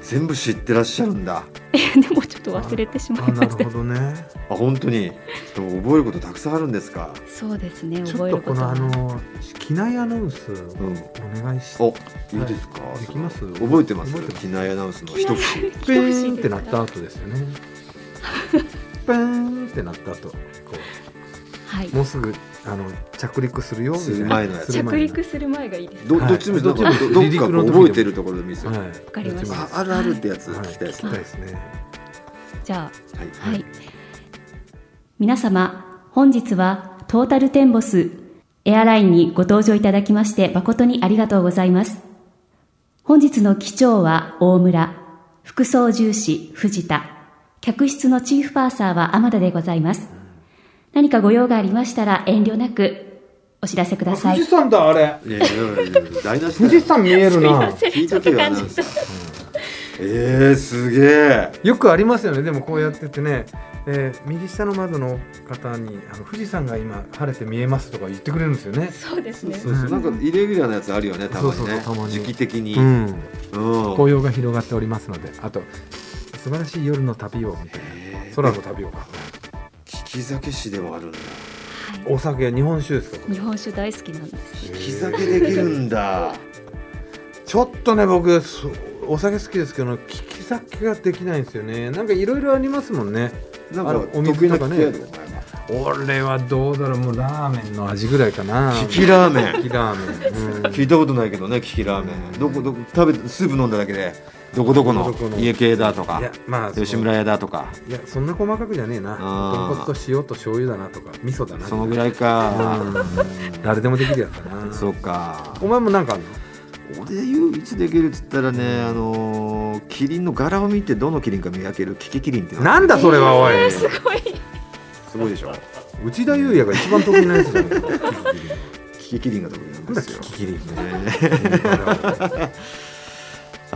全部知ってらっしゃるんだ。(laughs) でもちょっと忘れてしまいました。ほどね。あ本当に。でも覚えることたくさんあるんですか？そうですね。ち覚えるょっとこのあことは。の機内アナウンスうん。お願いしおいいですか、はい。できます？覚えてます？覚えてます？機内アナウンスの一口。ペーンってなった後ですよね。ペーンってなった後こはい。うもうすぐあの着陸するよみたいな。する前のやつ。する前の。着陸する前がいいです。はい。どどっちもなんかどどっか覚えてるところでもいいですよ、はい。わかりました。ああるあるってやつはい。聞きたいですね、じゃはい。あ、はい。皆様、本日はトータルテンボスエアラインにご搭乗いただきまして誠にありがとうございます。本日の機長は大村、副操縦士藤田、客室のチーフパーサーは天田でございます。何かご用がありましたら遠慮なくお知らせください。富士。山だあれ。いやいやいや台無しだ富士山見えるな。聞いとけよアナウンサーえー、すげえ。よくありますよね。でもこうやっててね、えー右下の窓の方にあの富士山が今晴れて見えますとか言ってくれるんですよね。そうですね。そうそう。なんかイレギュラーなやつあるよねたまにね。そうそうそうたまに。時期的に、ううん。ん紅葉が広がっておりますので。あと素晴らしい夜の旅をみたいな空の旅をか利き酒師でもあるんだ。お酒日本酒ですか？日本酒大好きなんです。利き酒できるんだ。ちょっとね僕そお酒好きですけど利き酒ができないんですよね。なんかいろいろありますもんね。なんかお水とかね。俺はどうだろう。もうラーメンの味ぐらいかな。利きラーメン。利きラーメン、うん。聞いたことないけどね利きラーメン。どこどこ食べスープ飲んだだけでどこどこの家系だとかまあ吉村屋だとか。いやそんな細かくじゃねえな。豚骨と塩と醤油だなとか味噌だな。そのぐらいか。うん。誰でもできるやつだな。そうか。お前もなんかあるの？俺唯一できるっつったらねあのーのキリンの柄を見てどのキリンか見分けるキキキリンってなんだそれはおい、すごい。すごいでしょ。内田裕也が一番得意なやつじゃないですかキキキリンが得意なんですよ。キキリン。ね。ね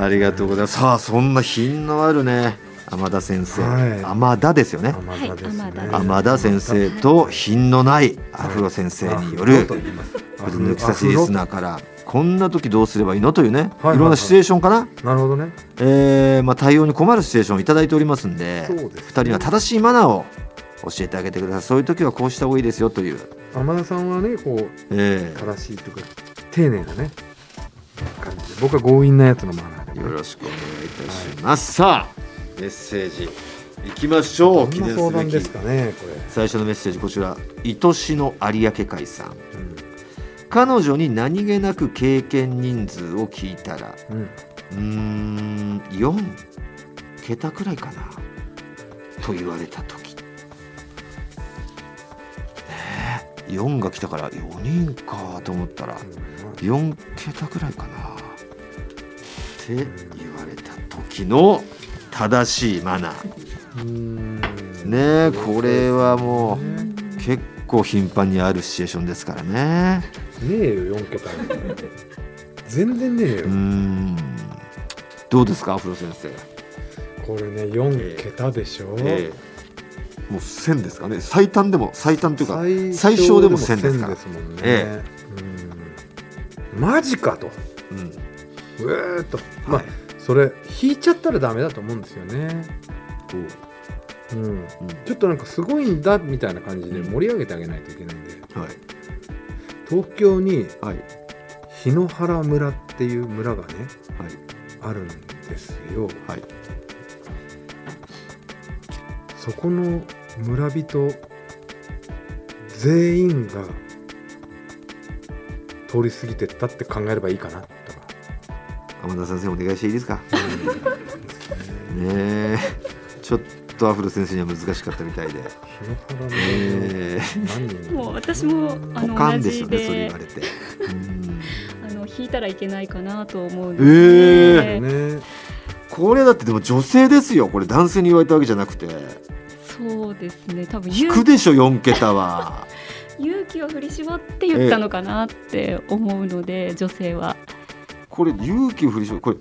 ありがとうございます。さあそんな品のあるね天田先生、はい。天田ですよね。天田ですね。はい天田先生と品のないアフロ先生による抜き差しリスナーからこんな時どうすればいいのというね、はいはいい。ろんなシチュエーションかな、なるほどね。えーまあ、対応に困るシチュエーションをいただいておりますんでですね。2人には正しいマナーを教えてあげてください。そういう時はこうした方がいいですよという、天田さんはねこうえ。正しいというか丁寧なね感じで。僕は強引なやつのマナーで。ーよろしくお願いいたします、さあメッセージいきましょう。記念すべき。相談ですかねこれ、最初のメッセージこちら愛しの有明海さん。うん。彼女に何気なく経験人数を聞いたらうん、うーん4桁くらいかなと言われた時4が来たから4人かと思ったら4桁くらいかな。って言われた時の正しいマナー。うん。ねえこれはもうね結構頻繁にあるシチュエーションですからね。ねえよ4桁。全然ねえよ、うーん。どうですかアフロ先生？これね4桁でしょ、ええもう1000ですかね。最短でも最短というか最最小でも1000ですから。もんね、えうん。マジかと。うん。うえーっと。まあ、はいそれ引いちゃったらダメだと思うんですよね、う。ん、ちょっとなんかすごいんだみたいな感じで盛り上げてあげないといけないんで。はい。東京にはい。檜原村っていう村がねはい。あるんですよ。はいそこの村人全員が通り過ぎてったって考えればいいかなとか。天田先生お願いしていいですか？ねえ。ちょっとアフロ先生には難しかったみたいで。え。何人も。う私もあえの同じでよねそれ言われて。うん。あの引いたらいけないかなと思うんえですえね。ねこれだってでも女性ですよ。これ男性に言われたわけじゃなくてそうですね。多分引勇くでしょ4桁は。(laughs) 勇気を振り絞って言ったのかなって思うので、女性は。これ勇気を振り絞これ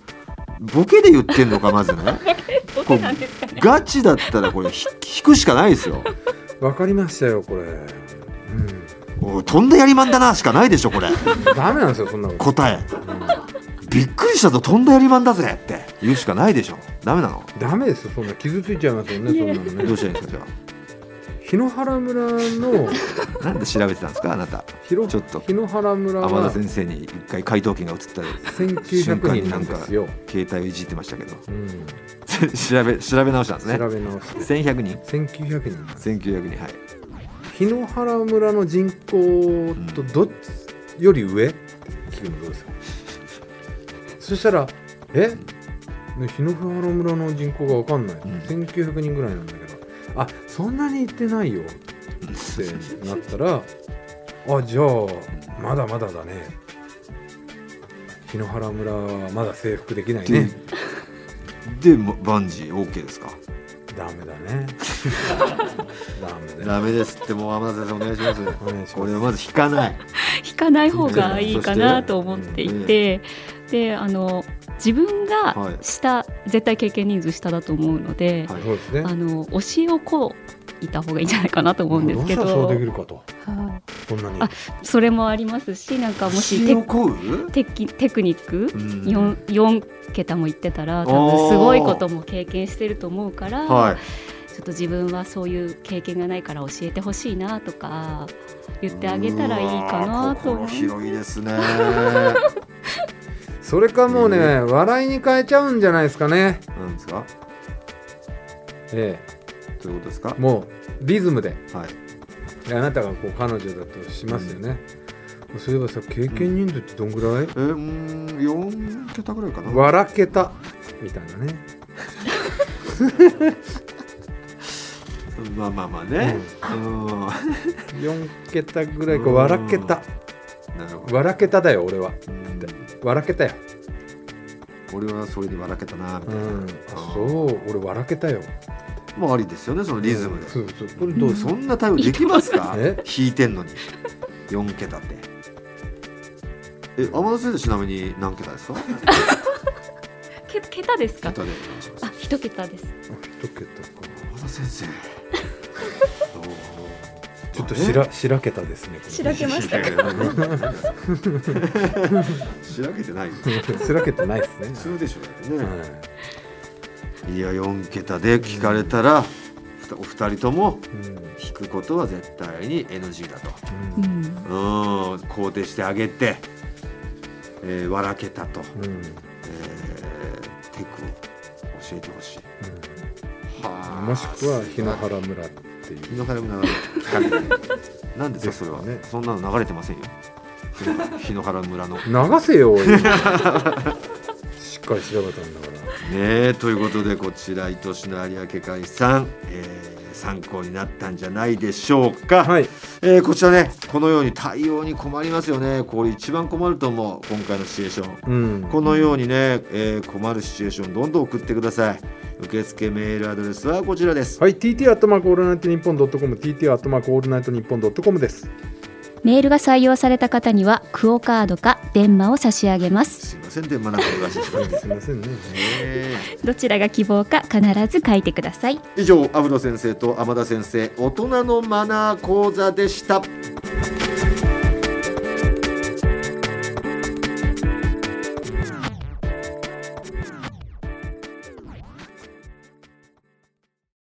ボケで言ってんのかまずね。(laughs) どうなんですかね。ガチだったらこれひ引くしかないですよ。わかりましたよこれ、うおいとんだやりまんだなしかないでしょこれ。ん、ダメなんですよそんなこと、答えびっくりしたぞとんだやりまんだぜって言うしかないでしょ。ダメなの。ダメですよそんな。傷ついちゃいますよねそんなのどねうしたらいいんですかじゃ檜原村のあなんで調べてたんですかあなた。広ちょっと。檜原村天田は先生に一回回答権が移った瞬1900間に人なんですよ、携帯をいじってましたけど。うん、調べ調べ直したんですね。調べ直して。1100人。1900人なんです。1900人はい。檜原村の人口とどっちより上？聞くのどうですか？そしたらえ？ね檜原村の人口が分かんない、ん。1900人ぐらいなんだけど。あそんなに行ってないよ。ってなったら (laughs) あじゃあまだまだだね。檜原村はまだ征服できないね。でもバンジー OK ですか？ダメだね。(laughs) ダメだよ。ダメですってもう天田先生お願いします。お願いします。これはまず引かない。(laughs) 引かない方がいいかなと思っていて、であの自分はい。が下、絶対経験人数下だと思うので、はあの教えをこういた方がいいんじゃないかなと思うんですけど。どうしたらそうできるかと。はい。そんなに。あそれもありますしなんかもしテ血をこう？テキテクニック？うん。四四桁も言ってたら多分すごいことも経験してると思うから、はい。ちょっと自分はそういう経験がないから教えてほしいなとか言ってあげたらいいかなと思う。うわー心広いですね (laughs) それかもうね、笑いに変えちゃうんじゃないですかね。なんですか？えどういうことですか？え、もうリズムで。はい。であなたがこう彼女だとしますよね。そういえばさ、経験人数ってどんぐらい、えー、うーん4桁ぐらいかな。笑けた。みたいなね。(laughs) まあまあまあね。うん。4桁ぐらいか笑けた。なるほど笑けただよ、俺は。うん笑けたよ。俺はそれに笑けたなみたいな、うん。あそう俺笑けたよ。もうありですよねそのリズムで、そうそう。これどうそんな対応できますか？(laughs) え？弾いてんのに。4桁って。え天田先生ちなみに何桁ですか？(laughs) け桁ですか？桁でお願いします。あ一桁です。一桁か。天田先生としらしらけたですねしらけましたしらけてない。しらけてないですね。普通でしょだってね、はい。や4桁で聞かれたら、お二人ともいうん弾くことは絶対に NG だと。うん。うん。うん肯定してあげて、えー笑けたと、うん。うんえーテクを教えてほしい。はあもしくは日野原村っていう。日野原村が聞かれて何ですかそれは、ね。そんなの流れてませんよ。日野原村の。ね流せよ。しっかり調べたんだからえということでこちら愛しの有明海さん、えー参考になったんじゃないでしょうか、はい。えーこちらねこのように対応に困りますよね。これ一番困ると思う今回のシチュエーション。うん。このようにね、えー困るシチュエーションどんどん送ってください。受付メールアドレスはこちらです。はい TT アットマークオールナイトニッポンドットコム TT アットマークオールナイトニッポンドットコムですメールが採用された方にはクオカードか電話を差し上げます。すいません電話なくお出しし。(laughs) すみませんね。えどちらが希望か必ず書いてください。ー以上アフロ先生と天田先生大人のマナー講座でした